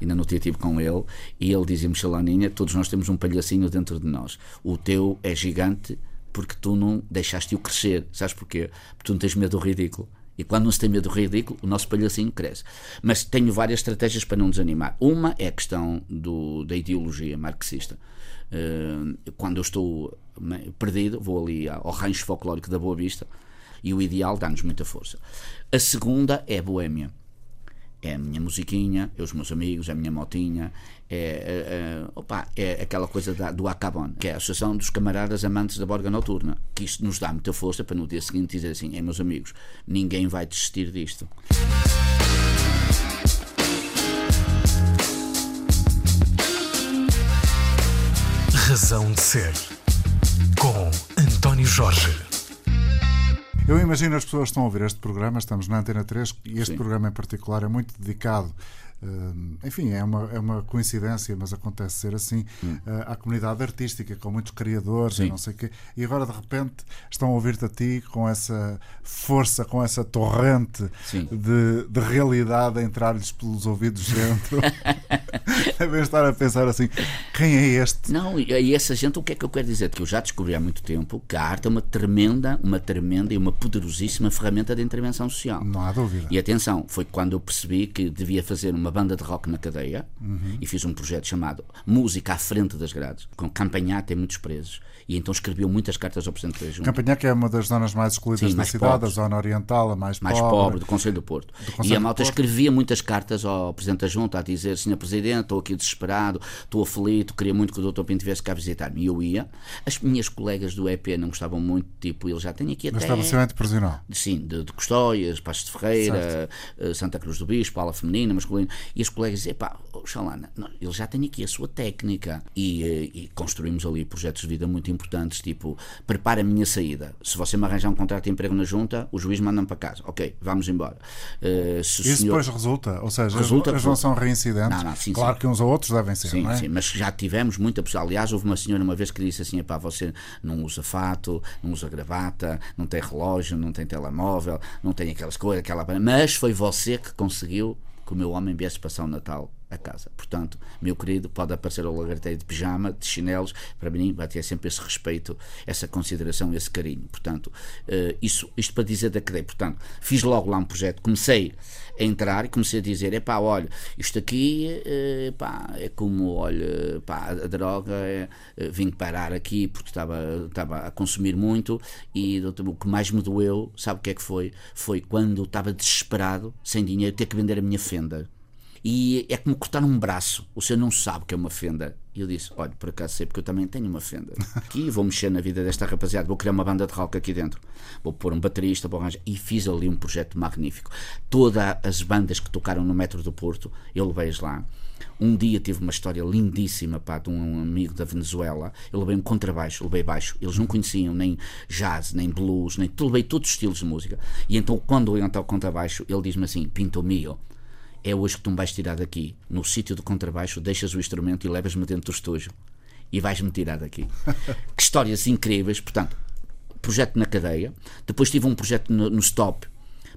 ainda não tinha tive com ele, e ele dizia-me, Chalaninha, todos nós temos um palhacinho dentro de nós. O teu é gigante porque tu não deixaste-o crescer. Sabes porquê? Porque tu não tens medo do ridículo. E quando não se tem medo do ridículo, o nosso palhacinho cresce. Mas tenho várias estratégias para não desanimar. Uma é a questão do, da ideologia marxista. Uh, quando eu estou perdido, vou ali ao rancho folclórico da Boa Vista e o ideal dá-nos muita força. A segunda é a boêmia é a minha musiquinha, é os meus amigos, é a minha motinha, é, é, é, opa, é aquela coisa da, do Acabon, que é a Associação dos Camaradas Amantes da Borga Noturna, que isto nos dá muita força para no dia seguinte dizer assim: é meus amigos, ninguém vai desistir disto. Razão de Ser, com António Jorge. Eu imagino as pessoas que estão a ouvir este programa, estamos na Antena 3 e este Sim. programa em particular é muito dedicado enfim, é uma, é uma coincidência, mas acontece ser assim. Hum. Uh, à comunidade artística, com muitos criadores Sim. e não sei quê. E agora, de repente, estão a ouvir-te a ti com essa força, com essa torrente de, de realidade a entrar-lhes pelos ouvidos dentro. Devem estar a pensar assim: quem é este? Não, e essa gente, o que é que eu quero dizer? Que eu já descobri há muito tempo que a arte é uma tremenda, uma tremenda e uma poderosíssima ferramenta de intervenção social. Não há dúvida. E atenção, foi quando eu percebi que devia fazer uma uma banda de rock na cadeia uhum. e fiz um projeto chamado Música à Frente das Grades, com Campanhata e muitos presos. E então escreveu muitas cartas ao Presidente da Junta. Campanhaque é uma das zonas mais excluídas Sim, da cidade, pobres. a zona oriental, a mais, mais pobre. pobre do Conselho do Porto. Do Conselho e a malta escrevia muitas cartas ao Presidente da Junta a dizer: Senhor Presidente, estou aqui desesperado, estou aflito, queria muito que o Dr. Pinto viesse cá visitar-me. E eu ia. As minhas colegas do EP não gostavam muito, tipo, ele já tem aqui até. estabelecimento prisional. Sim, de, de Custóias, Passos de Ferreira, certo. Eh, Santa Cruz do Bispo, ala feminina, masculina. E as colegas diziam: pá, oh, Xalana, ele já tem aqui a sua técnica. E, eh, e construímos ali projetos de vida muito importantes, tipo prepara a minha saída. Se você me arranjar um contrato de emprego na junta, o juiz manda-me para casa. Ok, vamos embora. Uh, Isso senhor... depois resulta? Ou seja, resulta eles não são reincidentes? Não, não, sim, claro sim. que uns ou outros devem ser, sim, não é? Sim, mas já tivemos muita pessoa. Aliás, houve uma senhora uma vez que disse assim: pá, você não usa fato, não usa gravata, não tem relógio, não tem telemóvel, não tem aquelas coisas, aquela. Mas foi você que conseguiu que o meu homem viesse passar o Natal a casa. Portanto, meu querido, pode aparecer ao lagarteiro de pijama, de chinelos, para mim vai ter sempre esse respeito, essa consideração, esse carinho. Portanto, uh, isso, isto para dizer da cadeia. Portanto, fiz logo lá um projeto, comecei a entrar e comecei a dizer, é pá, olha, isto aqui uh, pá, é como, olha, pá, a droga, é, uh, vim parar aqui porque estava, estava a consumir muito e o que mais me doeu, sabe o que é que foi? Foi quando estava desesperado, sem dinheiro, ter que vender a minha fenda e é como cortar um braço. O senhor não sabe que é uma fenda. E eu disse: Olha, por acaso sei, porque eu também tenho uma fenda. Aqui vou mexer na vida desta rapaziada. Vou criar uma banda de rock aqui dentro. Vou pôr um baterista, vou arranjar. E fiz ali um projeto magnífico. Todas as bandas que tocaram no Metro do Porto, eu levei-as lá. Um dia tive uma história lindíssima pá, de um amigo da Venezuela. Eu levei um contrabaixo, levei baixo. Eles não conheciam nem jazz, nem blues, nem. Levei todos os estilos de música. E então, quando eu entro ao contrabaixo, ele diz-me assim: Pinto Mio é hoje que tu me vais tirar daqui. No sítio do contrabaixo, deixas o instrumento e levas-me dentro do estúdio. E vais-me tirar daqui. que histórias incríveis. Portanto, projeto na cadeia. Depois tive um projeto no, no Stop,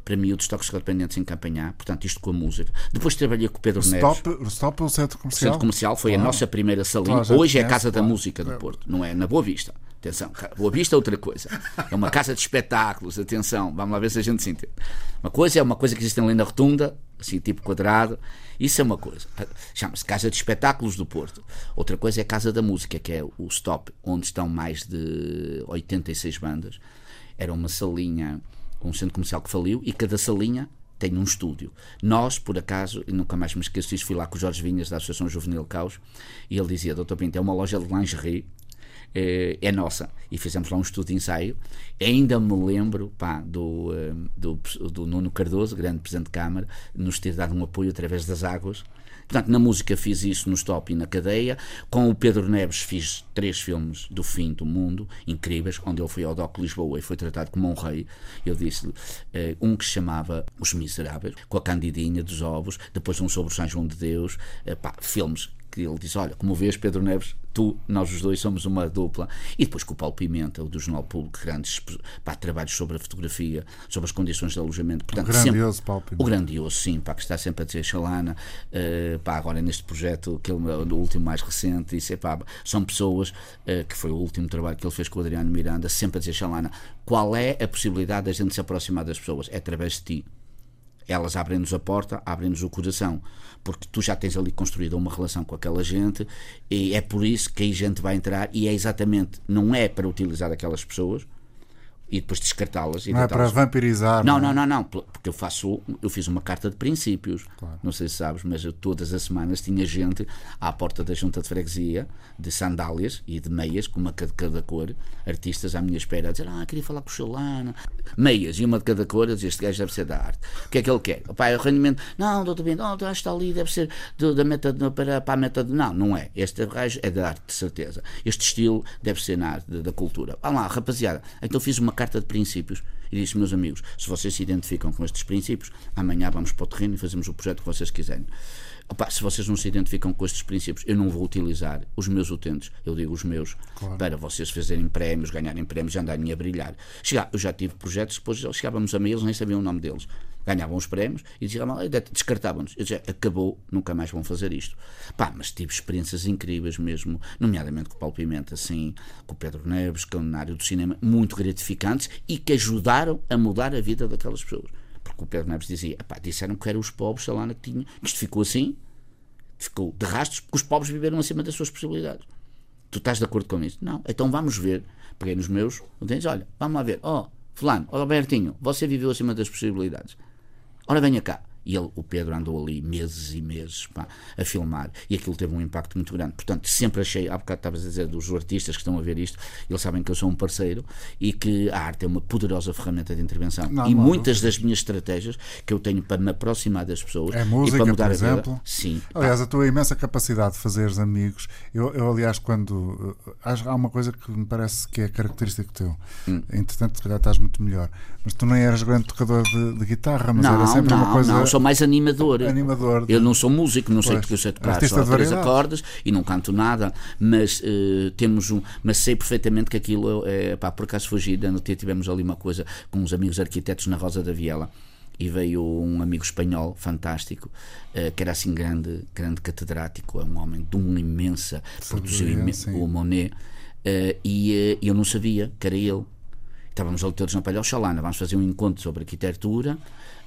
para mim, o dos toques dependentes em campanhar, portanto, isto com a música. Depois trabalhei com o Pedro o Neves. Stop, o Stop, o centro comercial? O centro comercial foi claro. a nossa primeira salinha. Hoje é a Casa claro. da Música do Porto, não é? Na Boa Vista. Atenção, Boa Vista é outra coisa. É uma casa de espetáculos, atenção, vamos lá ver se a gente se entende. Uma coisa é uma coisa que existe ali na rotunda, assim, tipo quadrado, isso é uma coisa. Chama-se Casa de Espetáculos do Porto. Outra coisa é a Casa da Música, que é o Stop, onde estão mais de 86 bandas. Era uma salinha, um centro comercial que faliu, e cada salinha tem um estúdio. Nós, por acaso, e nunca mais me esqueço disso, fui lá com o Jorge Vinhas da Associação Juvenil Caos e ele dizia: Doutor Pinto, é uma loja de lingerie é, é nossa. E fizemos lá um estudo de ensaio. Ainda me lembro pá, do, do, do Nuno Cardoso, grande Presidente de Câmara, nos ter dado um apoio através das águas Portanto, na música fiz isso no Stop e na Cadeia. Com o Pedro Neves fiz três filmes do fim do mundo, incríveis, onde ele foi ao DOC Lisboa e foi tratado como um rei. Eu disse-lhe, eh, um que se chamava Os Miseráveis, com a Candidinha dos Ovos, depois um sobre o São João de Deus, eh, pá, filmes que ele diz: Olha, como vês, Pedro Neves, tu, nós os dois somos uma dupla. E depois com o Paulo Pimenta, o do Jornal Público, grandes pá, trabalhos sobre a fotografia, sobre as condições de alojamento. Portanto, o grandioso sempre, Paulo Pimenta. O grandioso, sim, pá, que está sempre a dizer Xalana, uh, pá, agora neste projeto, que ele, o último mais recente, disse, pá, são pessoas, uh, que foi o último trabalho que ele fez com o Adriano Miranda, sempre a dizer Xalana, qual é a possibilidade da gente se aproximar das pessoas? É através de ti. Elas abrem-nos a porta, abrem-nos o coração porque tu já tens ali construída uma relação com aquela gente e é por isso que aí gente vai entrar e é exatamente, não é para utilizar aquelas pessoas e depois descartá-las. Não é para vampirizar. Não, não, não, não, porque eu faço, eu fiz uma carta de princípios. Claro. Não sei se sabes, mas eu todas as semanas tinha gente à porta da junta de freguesia de sandálias e de meias, com uma de cada cor, artistas à minha espera, a dizer: Ah, queria falar com o Chalana. Meias e uma de cada cor, a dizer: Este gajo deve ser da arte. O que é que ele quer? O pai, o rendimento, não, doutor Bento, não, está ali, deve ser do, da meta para, para a meta. De... Não, não é. Este gajo é da arte, de certeza. Este estilo deve ser na arte, da, da cultura. Vá lá, rapaziada. Então fiz uma carta de princípios e disse, meus amigos, se vocês se identificam com estes princípios, amanhã vamos para o terreno e fazemos o projeto que vocês quiserem. Opa, se vocês não se identificam com estes princípios, eu não vou utilizar os meus utentes, eu digo os meus, claro. para vocês fazerem prémios, ganharem prémios, andarem a brilhar. Chegar, eu já tive projetos, depois chegávamos a meio, eles nem sabiam o nome deles ganhavam os prémios e diziam, descartavam-nos. Eu dizia, acabou, nunca mais vão fazer isto. Pá, mas tive experiências incríveis mesmo, nomeadamente com o Paulo Pimenta, assim, com o Pedro Neves, com o área do cinema, muito gratificantes e que ajudaram a mudar a vida daquelas pessoas. Porque o Pedro Neves dizia, pá, disseram que eram os pobres, sei lá, que tinha. Isto ficou assim, ficou de rastros, porque os pobres viveram acima das suas possibilidades. Tu estás de acordo com isso? Não. Então vamos ver. Peguei nos meus, utentes, olha, vamos lá ver. Ó, oh, Fulano, ó, oh, Albertinho, você viveu acima das possibilidades. Ora, venha cá. E ele, o Pedro andou ali meses e meses pá, a filmar e aquilo teve um impacto muito grande. Portanto, sempre achei, há bocado estavas a dizer dos artistas que estão a ver isto, eles sabem que eu sou um parceiro e que a arte é uma poderosa ferramenta de intervenção. Não, e não, muitas não. das minhas estratégias que eu tenho para me aproximar das pessoas é música, e para mudar por exemplo. a vida. Sim. Aliás, pá. a tua imensa capacidade de fazeres amigos. Eu, eu aliás, quando. Há uma coisa que me parece que é característico teu. Hum. Entretanto, se calhar estás muito melhor. Mas tu nem eras grande tocador de, de guitarra, mas era sempre uma coisa. Não, sou mais animador animador. de... Eu não sou músico, não sei tocar, eu sei tocar só três acordes e não canto nada, mas uh, temos um. Mas sei perfeitamente que aquilo é. Pá, por acaso fugi, tivemos ali uma coisa com uns amigos arquitetos na Rosa da Viela e veio um amigo espanhol fantástico, uh, que era assim grande, grande catedrático, é um homem de uma imensa, produziu o Monet, uh, e uh, eu não sabia que era ele. Estávamos ali todos na Palha Oxalana, vamos fazer um encontro sobre arquitetura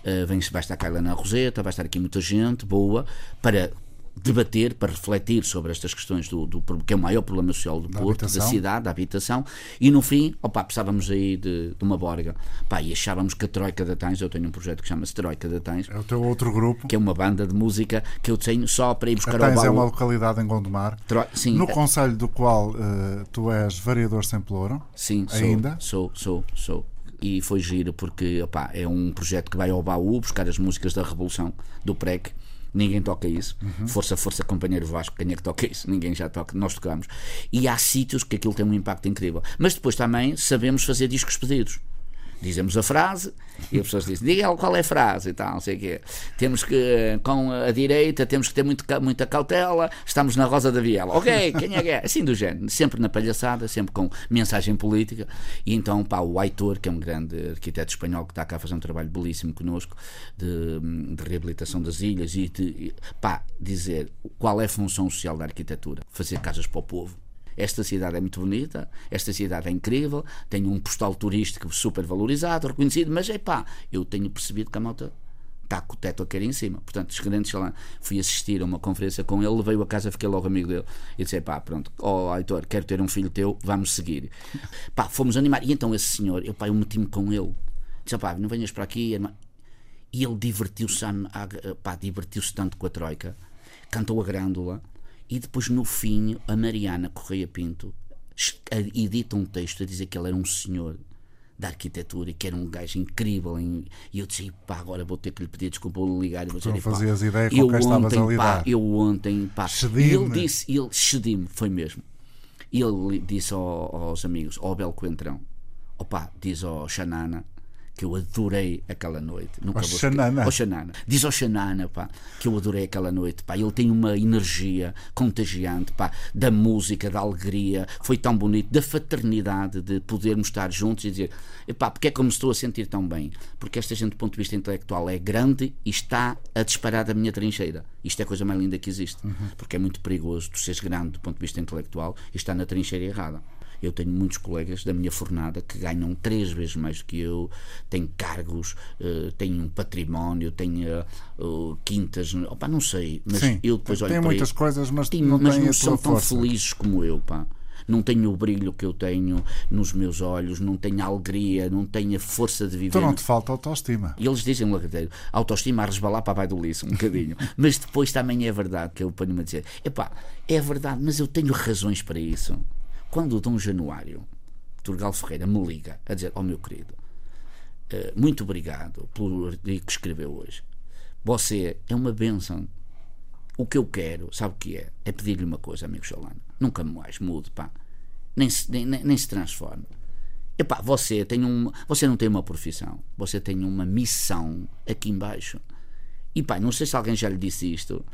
Uh, vem, vai estar Carla na Roseta, vai estar aqui muita gente boa para debater, para refletir sobre estas questões do, do que é o maior problema social do da Porto, habitação. da cidade, da habitação, e no fim, opa, precisávamos aí de, de uma borga. Pá, e achávamos que a Troika da Tães, eu tenho um projeto que chama-se Troika da Tães. É o teu outro grupo. Que é uma banda de música que eu tenho só para ir buscar a Tães é uma localidade em Gondomar, Tro... sim, no é... conselho do qual uh, tu és variador sem pelouro. Sim, ainda. sou, sou, sou. sou e foi giro porque opa, é um projeto que vai ao baú buscar as músicas da Revolução do PREC. Ninguém toca isso. Uhum. Força, força, companheiro Vasco. Quem é que toca isso? Ninguém já toca. Nós tocamos. E há sítios que aquilo tem um impacto incrível. Mas depois também sabemos fazer discos pedidos dizemos a frase e as pessoas dizem, diga qual é a frase e tal, não sei o quê. Temos que, com a direita, temos que ter muito, muita cautela, estamos na Rosa da Viela. Ok, quem é que é? Assim do género, sempre na palhaçada, sempre com mensagem política. E então, pá, o Aitor, que é um grande arquiteto espanhol que está cá a fazer um trabalho belíssimo connosco de, de reabilitação das ilhas e de, pá, dizer qual é a função social da arquitetura. Fazer casas para o povo esta cidade é muito bonita, esta cidade é incrível, tem um postal turístico super valorizado, reconhecido, mas é pá, eu tenho percebido que a malta está com o teto a cair em cima. Portanto, os gerentes lá, fui assistir a uma conferência com ele, veio a casa, fiquei logo amigo dele e disse: pá, pronto, ó oh, Heitor, quero ter um filho teu, vamos seguir. Pá, fomos animar. E então esse senhor, eu, pá, eu meti-me com ele, disse: pá, não venhas para aqui. E ele divertiu-se, pá, divertiu-se tanto com a Troika, cantou a grândula e depois, no fim, a Mariana Correia Pinto edita um texto a dizer que ele era um senhor da arquitetura e que era um gajo incrível em, e eu disse, pá, agora vou ter que lhe pedir desculpa, vou ligar e vou dizer, não fazias ideia com eu quem estavas a ontem, pá, lidar. eu ontem, pá, e ele disse, ele cedi-me, foi mesmo. E ele disse ao- aos amigos, ao Bel Coentrão, opá, diz ao Xanana que eu adorei aquela noite. Nunca Ao vou esque- Xanana? Ao Xanana. Diz ao Xanana, pá, que eu adorei aquela noite, pá. Ele tem uma energia contagiante, pá, da música, da alegria. Foi tão bonito, da fraternidade, de podermos estar juntos e dizer, epá, porque é como me estou a sentir tão bem? Porque esta gente, do ponto de vista intelectual, é grande e está a disparar da minha trincheira. Isto é a coisa mais linda que existe. Porque é muito perigoso tu seres grande do ponto de vista intelectual e estar na trincheira errada. Eu tenho muitos colegas da minha fornada que ganham três vezes mais que eu, têm cargos, eh, têm um património, têm eh, quintas, opa, não sei, mas Sim, eu depois olho tem para muitas isso. coisas, mas Sim, não mas tem não a são tão força. felizes como eu, pá. Não tenho o brilho que eu tenho nos meus olhos, não tenho a alegria, não tenho a força de viver. Então não te falta autoestima. E eles dizem lagadeiro, autoestima a resbalar para baixo do liço, um bocadinho. mas depois também é verdade que eu ponho-me a dizer: epá, é verdade, mas eu tenho razões para isso. Quando o Dom Januário, Turgal Ferreira, me liga a dizer: Ó meu querido, eh, muito obrigado pelo artigo que escreveu hoje. Você é uma bênção. O que eu quero, sabe o que é? É pedir-lhe uma coisa, amigo Chalana. Nunca mais mude, pá. Nem se, nem, nem se transforme. Epá, você, tem um, você não tem uma profissão. Você tem uma missão aqui embaixo. E pá, não sei se alguém já lhe disse isto,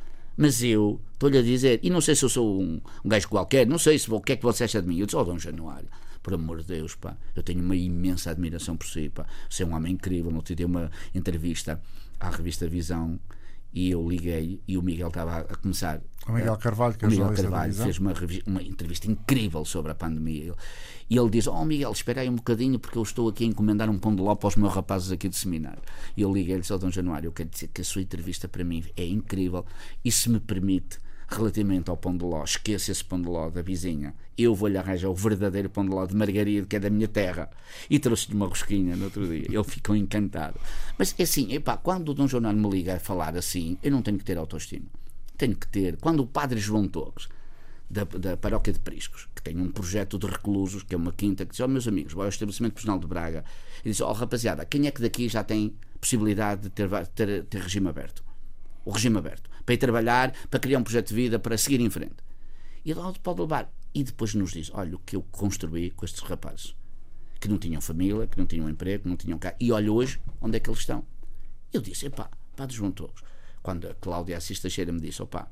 mas eu estou-lhe a dizer, e não sei se eu sou um, um gajo qualquer, não sei se o que é que você acha de mim. Eu disse, ó Dom Januário, por amor de Deus, pá, eu tenho uma imensa admiração por si, pá. Você é um homem incrível. Não te dei uma entrevista à revista Visão e eu liguei e o Miguel estava a começar O Miguel Carvalho, que é o Miguel Carvalho fez uma, uma entrevista incrível sobre a pandemia. Ele- E ele diz: Oh Miguel, espera aí um bocadinho, porque eu estou aqui a encomendar um pão de ló para os meus rapazes aqui do seminário. E eu liguei-lhe ao Dom Januário: Eu quero dizer que a sua entrevista para mim é incrível e se me permite. Relativamente ao pão de ló, esqueça esse pão de ló da vizinha. Eu vou-lhe arranjar o verdadeiro pão de ló de margarida, que é da minha terra. E trouxe-lhe uma rosquinha no outro dia. Ele ficou encantado. Mas é assim, epá, quando o Dom Januário me liga a falar assim, eu não tenho que ter autoestima. Tenho que ter. Quando o Padre João Torres da, da paróquia de Priscos, que tem um projeto de reclusos, que é uma quinta, que diz, ó meus amigos, vai ao estabelecimento prisional de Braga e diz, ó rapaziada, quem é que daqui já tem possibilidade de ter, ter, ter regime aberto? O regime aberto. Para ir trabalhar, para criar um projeto de vida, para seguir em frente. E lá pode levar. E depois nos diz, olha o que eu construí com estes rapazes. Que não tinham família, que não tinham emprego, que não tinham cá. E olha hoje onde é que eles estão. Eu disse, epá, Padre João Torres. Quando a Cláudia Assis Teixeira me disse, opá,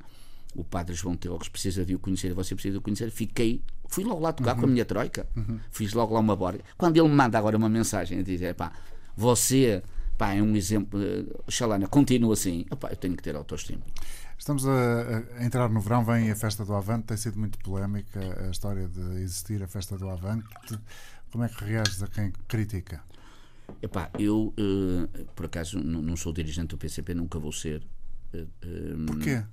o Padre João Torres precisa de o conhecer, você precisa de o conhecer, fiquei, fui logo lá tocar com a minha troika, fiz logo lá uma borga. Quando ele me manda agora uma mensagem a dizer, pá, você, pá, é um exemplo, eh, Xalana, continua assim, opá, eu tenho que ter autoestima. Estamos a, a entrar no verão, vem a festa do Avante, tem sido muito polémica a história de existir a festa do Avante. Como é que reages a quem critica? Epá, eu, eh, por acaso, não, não sou dirigente do PCP, nunca vou ser. Porquê?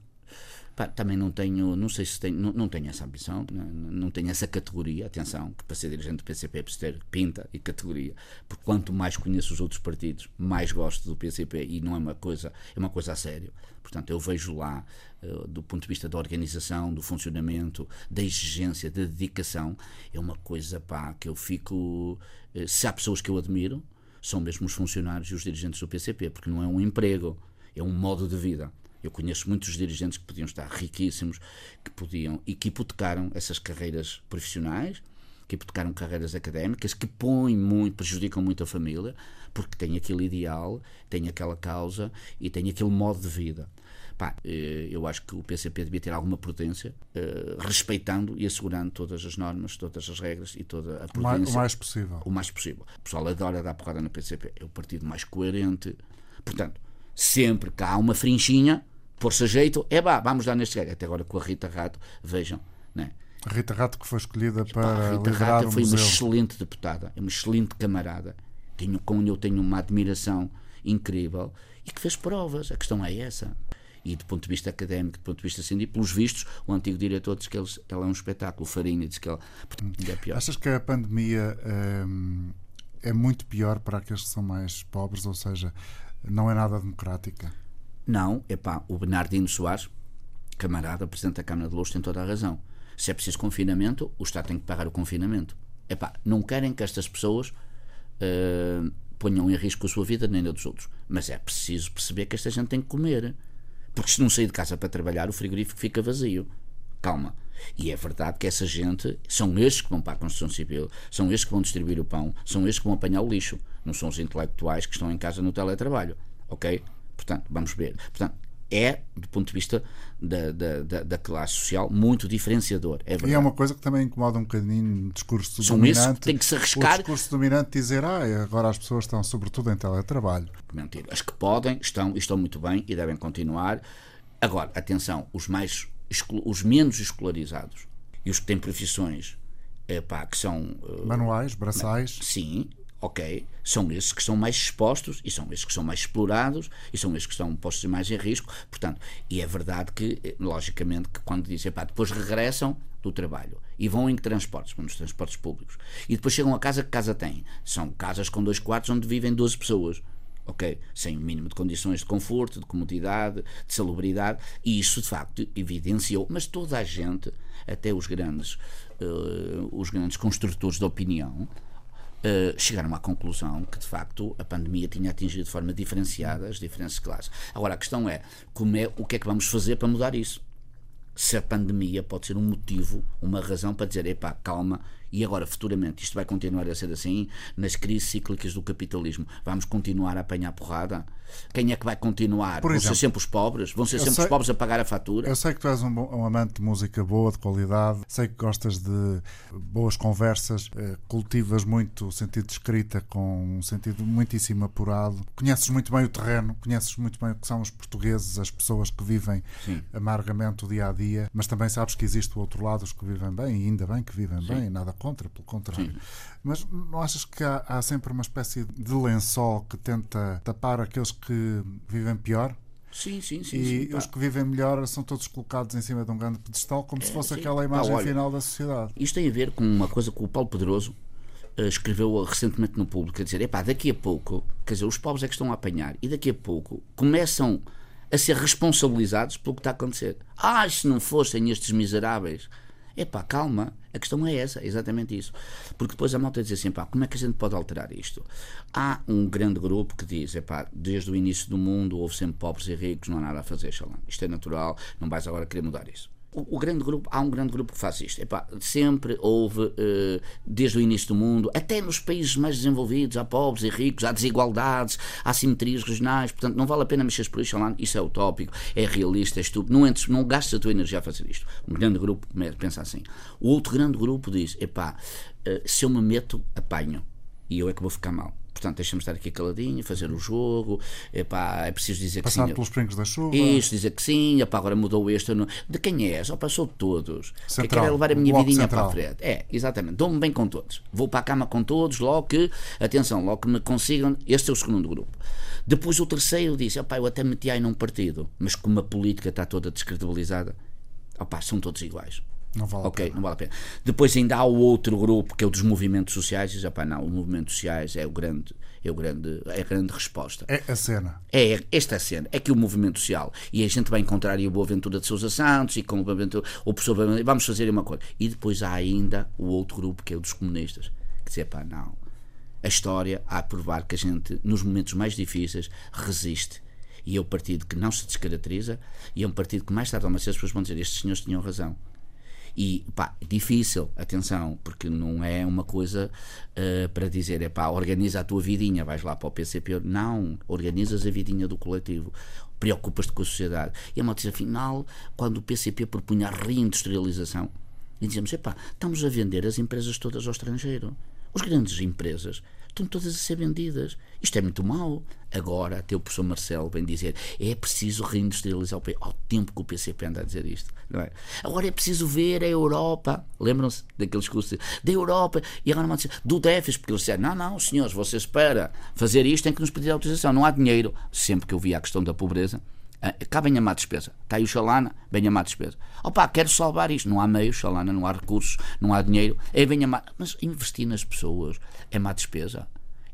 Pá, também não tenho, não sei se tenho, não, não tenho essa ambição, não, não tenho essa categoria. Atenção, que para ser dirigente do PCP é preciso ter pinta e categoria, porque quanto mais conheço os outros partidos, mais gosto do PCP e não é uma coisa, é uma coisa a sério. Portanto, eu vejo lá, eh, do ponto de vista da organização, do funcionamento, da exigência, da dedicação, é uma coisa pá, que eu fico. eh, Se há pessoas que eu admiro, são mesmo os funcionários e os dirigentes do PCP, porque não é um emprego, é um modo de vida. Eu conheço muitos dirigentes que podiam estar riquíssimos, que podiam e que hipotecaram essas carreiras profissionais, que hipotecaram carreiras académicas, que põem muito, prejudicam muito a família, porque têm aquele ideal, têm aquela causa e têm aquele modo de vida. Pá, eh, eu acho que o PCP devia ter alguma prudência, eh, respeitando e assegurando todas as normas, todas as regras e toda a prudência o mais possível. o mais possível. O pessoal adora dar porrada no PCP. É o partido mais coerente. Portanto, sempre que há uma frinchinha, por-se a jeito, é vá, vamos dar neste gajo. Até agora com a Rita Rato, vejam, né? A Rita Rato que foi escolhida Pá, para a Rita Rato foi uma museu. excelente deputada, uma excelente camarada, tenho, com quem eu tenho uma admiração incrível e que fez provas. A questão é essa. E do ponto de vista académico, do ponto de vista científico, pelos vistos, o antigo diretor diz que eles- ela é um espetáculo, Farinha diz que ela é pior. Achas que a pandemia hum, é muito pior para aqueles que são mais pobres, ou seja, não é nada democrática? Não, é pá, o Bernardino Soares, camarada, presidente da Câmara de Louros, tem toda a razão. Se é preciso confinamento, o Estado tem que pagar o confinamento. É pá, não querem que estas pessoas uh, ponham em risco a sua vida nem a dos outros. Mas é preciso perceber que esta gente tem que comer. Porque se não sair de casa para trabalhar, o frigorífico fica vazio. Calma. E é verdade que essa gente são estes que vão para a construção civil, são estes que vão distribuir o pão, são estes que vão apanhar o lixo, não são os intelectuais que estão em casa no teletrabalho. Ok? Portanto, vamos ver. Portanto, é, do ponto de vista da, da, da, classe social, muito diferenciador. É e é uma coisa que também incomoda um bocadinho o discurso São dominante. que tem que se arriscar. O discurso dominante dizer, ah, agora as pessoas estão sobretudo em teletrabalho. Mentira. As que podem, estão e estão muito bem e devem continuar. Agora, atenção, os mais os menos escolarizados e os que têm profissões epá, que são uh, manuais, braçais. Sim, ok, são esses que são mais expostos e são esses que são mais explorados e são esses que estão postos mais em risco. Portanto, e é verdade que, eh, logicamente, que quando dizem, pá, depois regressam do trabalho e vão em transportes? Nos transportes públicos. E depois chegam a casa que casa tem. São casas com dois quartos onde vivem 12 pessoas. Ok? Sem o mínimo de condições de conforto, de comodidade, de salubridade, e isso de facto evidenciou, mas toda a gente, até os grandes, uh, os grandes construtores de opinião, Uh, chegaram à conclusão que, de facto, a pandemia tinha atingido de forma diferenciada as diferentes classes. Agora, a questão é, como é o que é que vamos fazer para mudar isso? Se a pandemia pode ser um motivo, uma razão para dizer, epá, calma, e agora, futuramente, isto vai continuar a ser assim, nas crises cíclicas do capitalismo, vamos continuar a apanhar porrada? Quem é que vai continuar? Por Vão exemplo, ser sempre os pobres? Vão ser sempre sei, os pobres a pagar a fatura? Eu sei que tu és um, um, amante de música boa, de qualidade, sei que gostas de boas conversas, eh, cultivas muito o sentido de escrita com um sentido muitíssimo apurado, conheces muito bem o terreno, conheces muito bem o que são os portugueses, as pessoas que vivem Sim. amargamente o dia a dia, mas também sabes que existe o outro lado, os que vivem bem, e ainda bem que vivem Sim. bem, nada contra, pelo contrário. Sim. Mas não achas que há, há sempre uma espécie de lençol que tenta tapar aqueles que vivem pior? Sim, sim, sim. E sim, os que vivem melhor são todos colocados em cima de um grande pedestal, como é, se fosse sim. aquela imagem ah, olha, final da sociedade. Isto tem a ver com uma coisa que o Paulo Pedroso uh, escreveu recentemente no público, a dizer: epá, daqui a pouco, quer dizer, os pobres é que estão a apanhar, e daqui a pouco começam a ser responsabilizados pelo que está a acontecer. Ah, se não fossem estes miseráveis Epá, calma, a questão é essa, é exatamente isso. Porque depois a malta diz assim, pá, como é que a gente pode alterar isto? Há um grande grupo que diz, epá, desde o início do mundo houve sempre pobres e ricos, não há nada a fazer, xalão. Isto é natural, não vais agora querer mudar isso o, grande grupo, há um grande grupo que faz isto. Epá, sempre houve, uh, desde o início do mundo, até nos países mais desenvolvidos, há pobres e ricos, há desigualdades, há simetrias regionais, portanto não vale a pena mexer por isto, isso é utópico, é realista, é estúpido, não, entres, não gastes a tua energia a fazer isto. Um grande grupo pensa assim. O outro grande grupo diz, epá, uh, se eu me meto, apanho, e eu é que vou ficar mal portanto, deixa-me estar aqui caladinho, fazer o jogo, epá, é preciso dizer Passar que sim. pelos brincos da chuva. Isto, dizer que sim, epá, agora mudou este. Não... De quem és? Opa, sou de todos. Central, que quero é levar a minha vidinha central. para a frente. É, exatamente. Dou-me bem com todos. Vou para a cama com todos, logo que, atenção, logo que me consigam. Este é o segundo grupo. Depois o terceiro disse, opa, eu até meti aí num partido, mas como a política está toda descredibilizada, opa, são todos iguais. Não vale ok, não vale a pena. Depois ainda há o outro grupo que é o dos movimentos sociais, e diz, opa, não, os movimentos sociais é o grande é, o grande, é a grande resposta. É a cena. É esta a cena. É que o movimento social. E a gente vai encontrar aí o Boaventura de Sousa Santos e com o Boaventura, o professor vamos fazer uma coisa. E depois há ainda o outro grupo que é o dos comunistas. Que diz, pá, não. A história há a provar que a gente, nos momentos mais difíceis, resiste. E é o partido que não se descaracteriza e é um partido que mais tarde ou mais cedo as pessoas vão dizer estes senhores tinham razão. E pá, difícil, atenção, porque não é uma coisa uh, para dizer, é pá, organiza a tua vidinha, vais lá para o PCP. Não, organizas a vidinha do coletivo preocupas-te com a sociedade. E a malta diz, afinal, quando o PCP propunha a reindustrialização, e dizemos, epá, estamos a vender as empresas todas ao estrangeiro. As grandes empresas estão todas a ser vendidas. Isto é muito mau. Agora, até o professor Marcelo vem dizer é preciso reindustrializar o país. Ao tempo que o PCP anda a dizer isto. Não é? Agora é preciso ver a Europa. Lembram-se daqueles cursos da Europa e agora não do déficit, porque eles disseram: não, não, senhores, vocês para fazer isto têm que nos pedir autorização. Não há dinheiro. Sempre que eu via a questão da pobreza, ah, cá venha má despesa. Está aí o Xalana, venha má despesa. Opa, quero salvar isto. Não há meios, Xalana, não há recursos, não há dinheiro. É venha má. Mas investir nas pessoas é má despesa.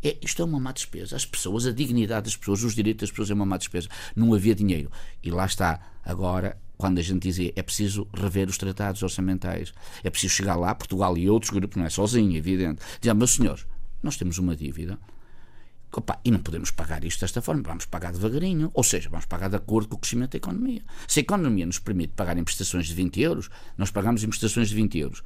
É, isto é uma má despesa. As pessoas, a dignidade das pessoas, os direitos das pessoas é uma má despesa. Não havia dinheiro. E lá está. Agora, quando a gente dizia é preciso rever os tratados orçamentais, é preciso chegar lá, Portugal e outros grupos, não é sozinho, é evidente. Dizia, meus senhores, nós temos uma dívida Opa, e não podemos pagar isto desta forma, vamos pagar devagarinho, ou seja, vamos pagar de acordo com o crescimento da economia. Se a economia nos permite pagar em prestações de 20 euros, nós pagamos em prestações de 20 euros.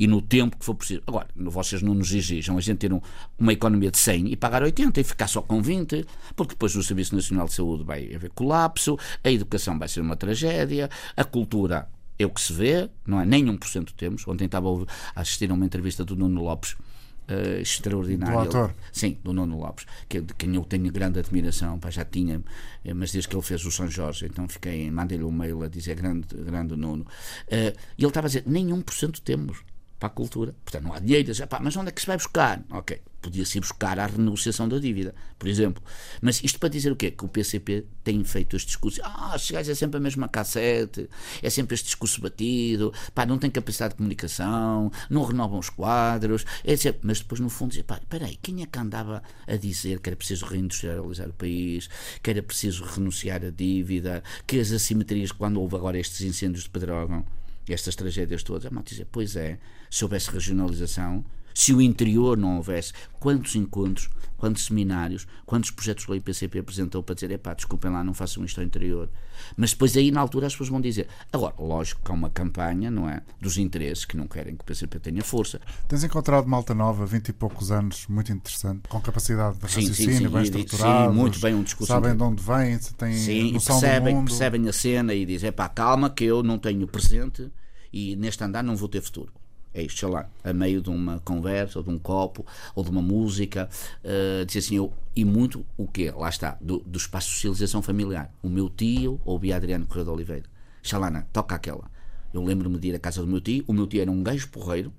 E no tempo que for preciso. Agora, vocês não nos exijam a gente ter um, uma economia de 100 e pagar 80 e ficar só com 20, porque depois o Serviço Nacional de Saúde vai haver colapso, a educação vai ser uma tragédia, a cultura é o que se vê, não é? Nem 1% temos. Ontem estava a assistir a uma entrevista do Nuno Lopes uh, extraordinário. Do autor? Sim, do Nuno Lopes, que, de quem eu tenho grande admiração, pá, já tinha, eh, mas desde que ele fez o São Jorge, então fiquei, mandei-lhe um mail a dizer grande, grande Nuno. Uh, e ele estava a dizer, nem 1% temos para a cultura. Portanto, não há dinheiro. Mas onde é que se vai buscar? Ok, podia-se buscar a renegociação da dívida, por exemplo. Mas isto para dizer o quê? Que o PCP tem feito este discurso. Ah, gajos é sempre a mesma cassete, é sempre este discurso batido, pá, não tem capacidade de comunicação, não renovam os quadros, etc. Mas depois, no fundo, dizia, pá, espera aí, quem é que andava a dizer que era preciso reindustrializar o país, que era preciso renunciar à dívida, que as assimetrias, quando houve agora estes incêndios de Pedrógão, estas tragédias todas, a malta dizia, pois é, se houvesse regionalização, se o interior não houvesse, quantos encontros, quantos seminários, quantos projetos que o IPCP apresentou para dizer, epá, desculpem lá, não façam isto ao interior. Mas depois aí na altura as pessoas vão dizer, agora, lógico que há uma campanha, não é, dos interesses que não querem que o PCP tenha força. Tens encontrado malta nova, 20 e poucos anos, muito interessante, com capacidade de raciocínio, sim, sim, bem estruturado. Sim, muito bem um discurso. Sabem de onde vêm, têm sim, noção percebem, do mundo. percebem a cena e dizem, epá, calma que eu não tenho presente e neste andar não vou ter futuro. É isto, sei lá, a meio de uma conversa, ou de um copo, ou de uma música, uh, dizer assim, eu, e muito o quê? Lá está, do, do espaço de socialização familiar. O meu tio ou o Adriano Correia de Oliveira. Xalana, toca aquela. Eu lembro-me de ir à casa do meu tio, o meu tio era um gajo porreiro,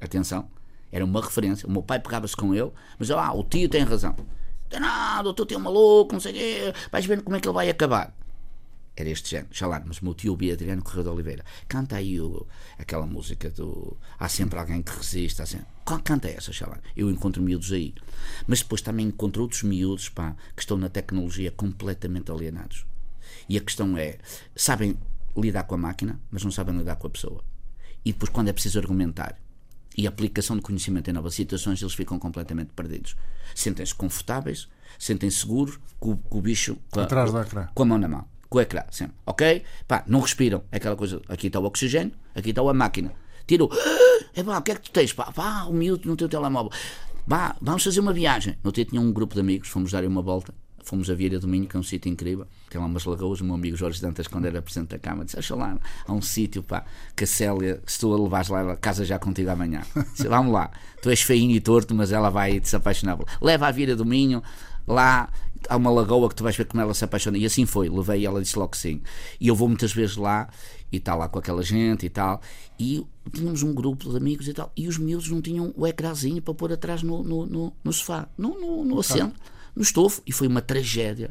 atenção, era uma referência, o meu pai pegava-se com ele, mas ah, o tio tem razão. Não, doutor, tem um maluco, não sei o quê, vais ver como é que ele vai acabar era este género, lá, mas o meu tio o Adriano Correia de Oliveira, canta aí o, aquela música do Há sempre alguém que resiste, há sempre... canta essa, lá. Eu encontro miúdos aí. Mas depois também encontro outros miúdos pá, que estão na tecnologia completamente alienados. E a questão é: sabem lidar com a máquina, mas não sabem lidar com a pessoa. E depois, quando é preciso argumentar e aplicação de conhecimento em novas situações, eles ficam completamente perdidos. Sentem-se confortáveis, sentem-se seguros com, com o bicho com a, com a mão na mão com o ecrã, sempre, ok? Pá, não respiram, é aquela coisa, aqui está o oxigênio, aqui está a máquina. Tiro, é pá, o que é que tu tens? Pá, pá um minuto no teu telemóvel. Pá, vamos fazer uma viagem. No dia tinha um grupo de amigos, fomos dar uma volta. Fomos a Vieira do Minho, que é um sítio incrível. Tem lá umas lagoas. O meu amigo Jorge Dantas, quando era presidente da Câmara, disse: Acha lá, há um sítio, pá, que a Célia, se tu a levares lá, ela casa já contigo amanhã. Disse, Vamos lá, tu és feinho e torto, mas ela vai te apaixonar. Leva a Vieira do Minho, lá há uma lagoa que tu vais ver como ela se apaixona. E assim foi, levei e ela disse logo que sim. E eu vou muitas vezes lá e está lá com aquela gente e tal. E tínhamos um grupo de amigos e tal. E os miúdos não tinham o ecrãzinho para pôr atrás no, no, no, no sofá, no, no, no assento, no estofo. E foi uma tragédia.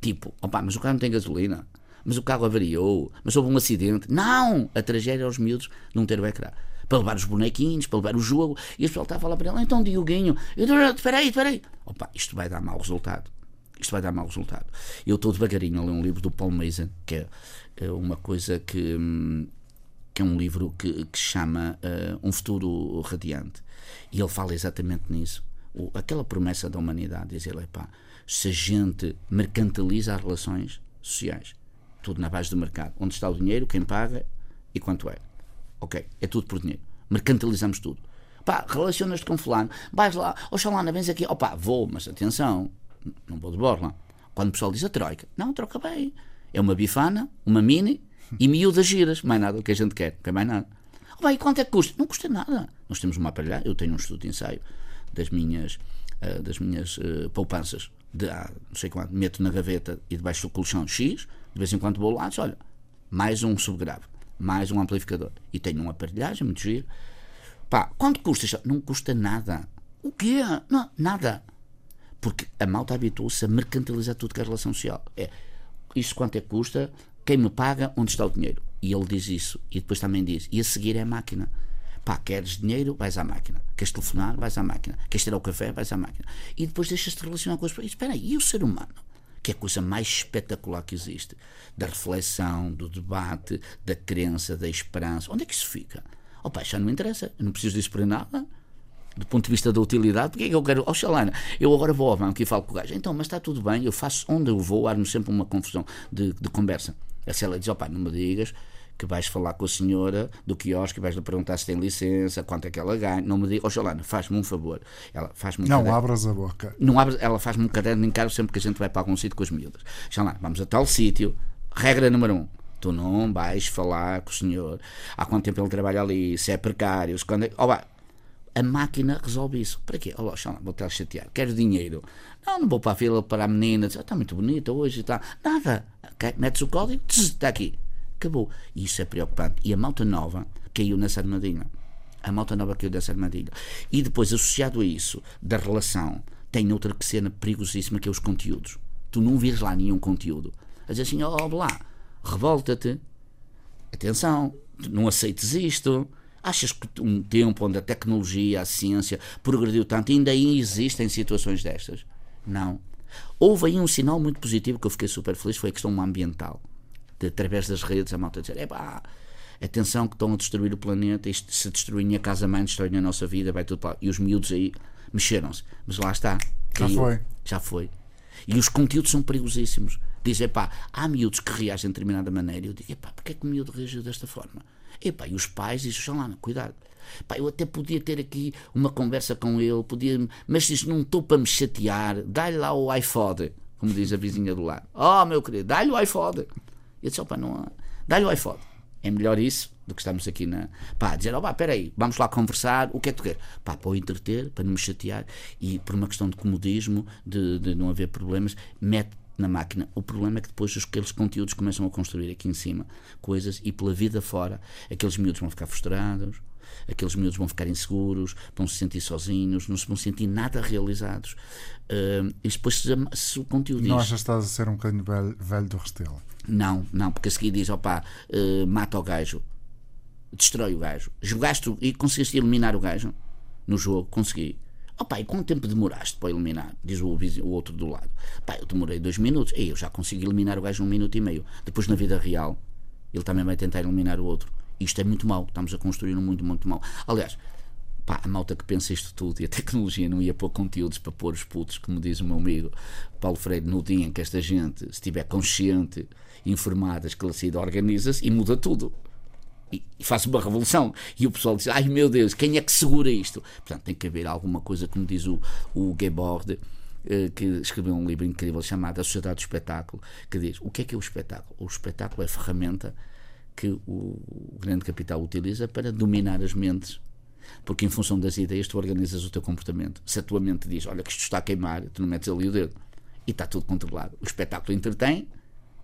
Tipo, opá, mas o carro não tem gasolina. Mas o carro avariou. Mas houve um acidente. Não! A tragédia é os miúdos não ter o ecrã para levar os bonequinhos, para levar o jogo. E o pessoal está a falar para ele, então Dioguinho, espera aí, espera aí. Opa, isto vai dar mau resultado isto vai dar mau resultado. Eu estou devagarinho a ler um livro do Paul Mason, que é, é uma coisa que, hum, que é um livro que, que chama uh, Um Futuro Radiante. E ele fala exatamente nisso. O, aquela promessa da humanidade, diz ele, pá, se a gente mercantiliza as relações sociais, tudo na base do mercado, onde está o dinheiro, quem paga e quanto é. Ok, é tudo por dinheiro. Mercantilizamos tudo. Pá, relacionas-te com fulano, vais lá, oxalá, vens aqui, opá, vou, mas atenção, não vou de borla. Quando o pessoal diz a troika, não, troca bem. É uma bifana, uma mini e miúdas giras. Mais nada do que a gente quer, não quer mais nada. Oh, bem, quanto é que custa? Não custa nada. Nós temos uma aparelhagem, eu tenho um estudo de ensaio das minhas, uh, das minhas uh, poupanças. De, ah, não sei quanto, meto na gaveta e debaixo do colchão X, de vez em quando vou lá e olha, mais um subgrave, mais um amplificador. E tenho uma aparelhagem muito giro. Pá, quanto custa? Não custa nada. O quê? Não, nada. Porque a malta habituou-se a mercantilizar tudo que é relação social. É, isso quanto é que custa? Quem me paga? Onde está o dinheiro? E ele diz isso. E depois também diz. E a seguir é a máquina. Pá, queres dinheiro? Vais à máquina. Queres telefonar? Vais à máquina. Queres ter ao café? Vais à máquina. E depois deixas-te relacionar com as pessoas. Espera aí, e o ser humano? Que é a coisa mais espetacular que existe. Da reflexão, do debate, da crença, da esperança. Onde é que isso fica? Oh, pá, já não interessa. Eu não preciso disso para nada. do ponto de vista da utilidade, porque é que eu quero. Oh, Xalana, eu agora vou ao banco e falo com o gajo. Então, mas está tudo bem, eu faço onde eu vou, armo sempre uma confusão de, de conversa. A ela diz: ó pai, não me digas que vais falar com a senhora do quiosque e vais-lhe perguntar se tem licença, quanto é que ela ganha. Não me diga, oh Xalana, faz-me um favor. Ela faz-me um Não caderno. abras a boca. Não abres, ela faz-me um caderno em cara sempre que a gente vai para algum sítio com as miúdas. Xalana, vamos a tal sítio. Regra número um. Tu não vais falar com o senhor há quanto tempo ele trabalha ali, se é precário, se quando é. Oh, vai. A máquina resolve isso. Para quê? Oh, Xalana, vou-te a chatear. Quero dinheiro. Não, não vou para a fila para a menina. dizer, "Ah, Está muito bonita hoje. Está. Nada. Ok, Metes o código, tss, está aqui. Acabou. E isso é preocupante. E a malta nova caiu nessa armadilha. A malta nova caiu dessa armadilha. E depois, associado a isso, da relação, tem outra cena perigosíssima que é os conteúdos. Tu não vês lá nenhum conteúdo. A dizer assim, ó lá, revolta-te. Atenção, não aceites isto. Achas que um tempo onde a tecnologia, a ciência progrediu tanto, ainda aí existem situações destas? Não. Houve aí um sinal muito positivo que eu fiquei super feliz, foi a questão ambiental. De, através das redes, a malta dizer, epá, atenção que estão a destruir o planeta, isto, se destruírem a casa-mãe, destroem a nossa vida, vai tudo para... E os miúdos aí mexeram-se. Mas lá está. Já caiu. foi. Já foi. E os conteúdos são perigosíssimos. Dizem, pá, há miúdos que reagem de determinada maneira. Eu digo, epá, porque é que o miúdo reagiu desta forma? Epá, e os pais dizem, Xalana, cuidado. Pá, eu até podia ter aqui uma conversa com ele, podia, mas diz, não estou para me chatear, dá-lhe lá o iPhone, como diz a vizinha do lado. Oh, meu querido, dá-lhe o iPhone. Eu disse, opa, não, dá-lhe o iPhone. É melhor isso do que estamos aqui na. Pá, dizer, ó, pá, espera aí, vamos lá conversar, o que é que tu queres? Pá, para o entreter, para não me chatear e por uma questão de comodismo, de, de não haver problemas, mete na máquina. O problema é que depois aqueles conteúdos começam a construir aqui em cima coisas e pela vida fora, aqueles miúdos vão ficar frustrados, aqueles miúdos vão ficar inseguros, vão se sentir sozinhos, não se vão sentir nada realizados. Ah, e depois, se, se o conteúdo Não achas que estás a ser um bocadinho velho, velho do Restelo? Não, não, porque a seguir diz: opá, eh, mata o gajo, destrói o gajo. Jogaste e conseguiste eliminar o gajo no jogo, consegui. Opá, e quanto tempo demoraste para eliminar? Diz o, o outro do lado. Pá, eu demorei dois minutos. E eu já consegui eliminar o gajo em um minuto e meio. Depois, na vida real, ele também vai tentar eliminar o outro. Isto é muito mau. Estamos a construir um muito, muito mau. Aliás, pá, a malta que pensa isto tudo e a tecnologia não ia pôr conteúdos para pôr os putos, como diz o meu amigo Paulo Freire, no dia em que esta gente estiver consciente, informada, esclarecida, organiza-se e muda tudo. E, faz uma revolução. E o pessoal diz: Ai meu Deus, quem é que segura isto? Portanto, tem que haver alguma coisa, como diz o, o Gebord, eh, que escreveu um livro incrível chamado A Sociedade do Espetáculo, que diz: O que é que é o espetáculo? O espetáculo é a ferramenta que o grande capital utiliza para dominar as mentes porque em função das ideias tu organizas o teu comportamento. Se a tua mente diz, olha que isto está a queimar, tu não metes ali o dedo. E está tudo controlado. O espetáculo entretém,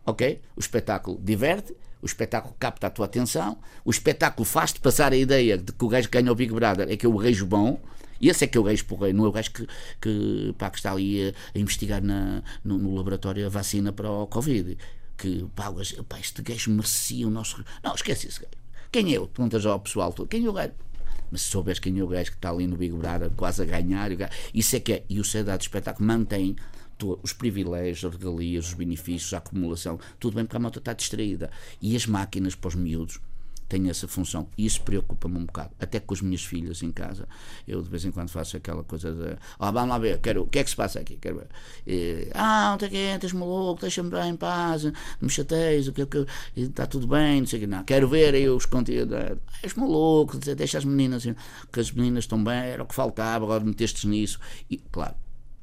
ok? O espetáculo diverte, o espetáculo capta a tua atenção, o espetáculo faz-te passar a ideia de que o gajo que ganha o Big Brother é que é o gajo bom, e esse é que é o gajo porreiro, não é o gajo que, que, pá, que está ali a, a investigar na, no, no laboratório a vacina para o Covid. Que, pá, gajo, pá, este gajo merecia o nosso. Não, esquece esse gajo. Quem é? Perguntas ao pessoal todo. Quem é o gajo? Mas se souberes quem é o gajo que está ali no Big Brother quase a ganhar, isso é que é. E o Sociedade de Espetáculo mantém os privilégios, as regalias, os benefícios, a acumulação, tudo bem porque a malta está distraída. E as máquinas para os miúdos têm essa função. E isso preocupa-me um bocado. Até com as minhas filhas em casa, eu de vez em quando faço aquela coisa de ah, vamos lá ver, quero, o que é que se passa aqui? Quero ver. Eh, ah, não sei o que, estás maluco, deixa-me bem em paz, me chateias, o que é que está tudo bem, não sei o que, não, quero ver aí os conteúdos. Ah, És maluco, deixa as meninas, que as meninas estão bem, era o que faltava, agora metestes nisso. E, claro,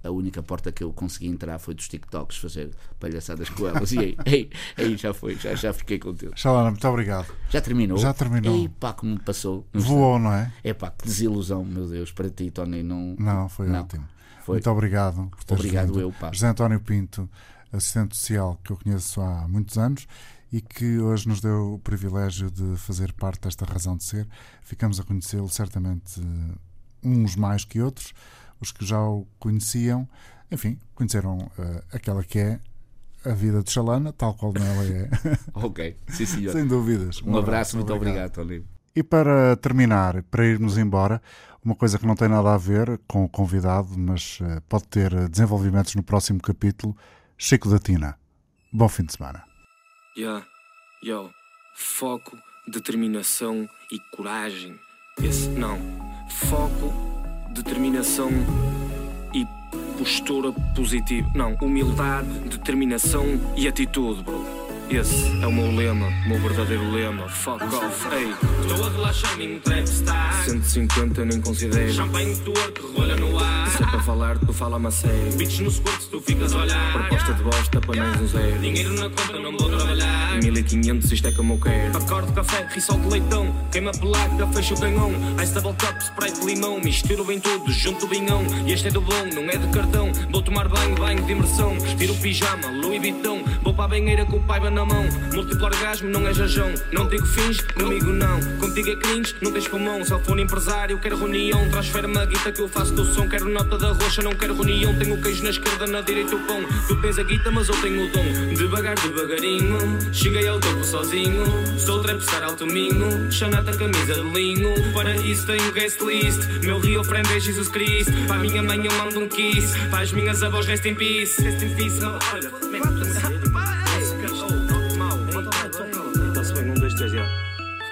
a única porta que eu consegui entrar foi dos TikToks, fazer palhaçadas com elas. E aí, aí, aí já foi, já, já fiquei contente. Xalana, muito obrigado. Já terminou? Já terminou. Ei, pá, como me passou. Voou, não é? É pá, que desilusão, meu Deus, para ti, Tony. Não, Não, foi Não. ótimo. Foi. Muito obrigado. Obrigado vindo. eu, pá. José António Pinto, assistente social que eu conheço há muitos anos e que hoje nos deu o privilégio de fazer parte desta razão de ser. Ficamos a conhecê-lo certamente uns mais que outros, os que já o conheciam, enfim, conheceram eh, aquela que é a vida de Xalana, tal qual ela é, Ok, sim senhor. sem dúvidas. Um abraço, muito obrigado, Tony. E para terminar, para irmos embora, uma coisa que não tem nada a ver com o convidado, mas eh, pode ter desenvolvimentos no próximo capítulo, Chico da Tina. Bom fim de semana. Yeah, yo, foco, determinação e coragem. Esse não. Foco, determinação e postura positiva. Não, humildade, determinação e atitude, bro. Esse é o meu lema, o meu verdadeiro lema. Fuck off, ei. Estou a relaxar, me trap está. 150 nem considero. Champanhe que rola no ar. Se é para falar, tu fala-me a sério. Beats no squat, tu ficas a olhar. Proposta de bosta, apenas um zero. Dinheiro na conta, não vou trabalhar. 1500, isto é como eu quero. Acordo café, risol de leitão. Queima placa, fecha o canhão. Ice double cup, spray de limão. Misturo bem tudo, junto o vinhão. E este é do bom, não é de cartão. Vou tomar banho, banho de imersão. Tiro o pijama, Louis Vuitton. Vou para a banheira com o paiva na mão. Múltiplo orgasmo, não é jajão. Não digo fins, comigo não. Contigo é cringe, não tens pulmão. Selfone empresário, quero reunião. Transfere-me a guita que eu faço do som. Quero nota da roxa, não quero reunião. Tenho o queijo na esquerda, na direita o pão. Tu tens a guita, mas eu tenho o dom. Devagar, devagarinho. Cheguei ao topo sozinho. Sou trapstar alto minho. Chanata, camisa de linho. Para isso tenho guest list. Meu rio friend é Jesus Cristo. Para a minha mãe eu mando um kiss. Para as minhas avós, rest in peace. Rest in peace. Olha, Três, já.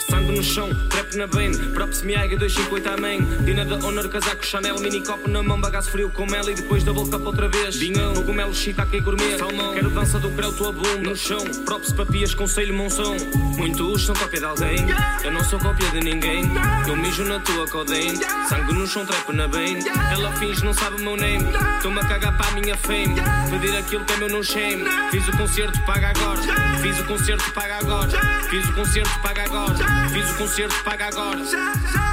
Sangue no chão, trap na bane, props Miaga 250 amém. Dina da Honor, casaco Chanel, mini copo na mão, bagaço frio com mel e depois da boca outra vez. Vinhão, cogumelo, shiitake gourmet, salmão. Quero dança do grau, tua boom no chão. Props papias, conselho, monção. Muitos são cópia de alguém, eu não sou cópia de ninguém. Eu mijo na tua codeine, sangue no chão, trap na bane. Ela finge, não sabe o meu name. Estou-me a cagar para a minha fame. Pedir aquilo que é meu no shame. Fiz o concerto, paga agora. Fiz o concerto, paga agora. Fiz o concerto, paga agora. Fiz o concerto, paga agora.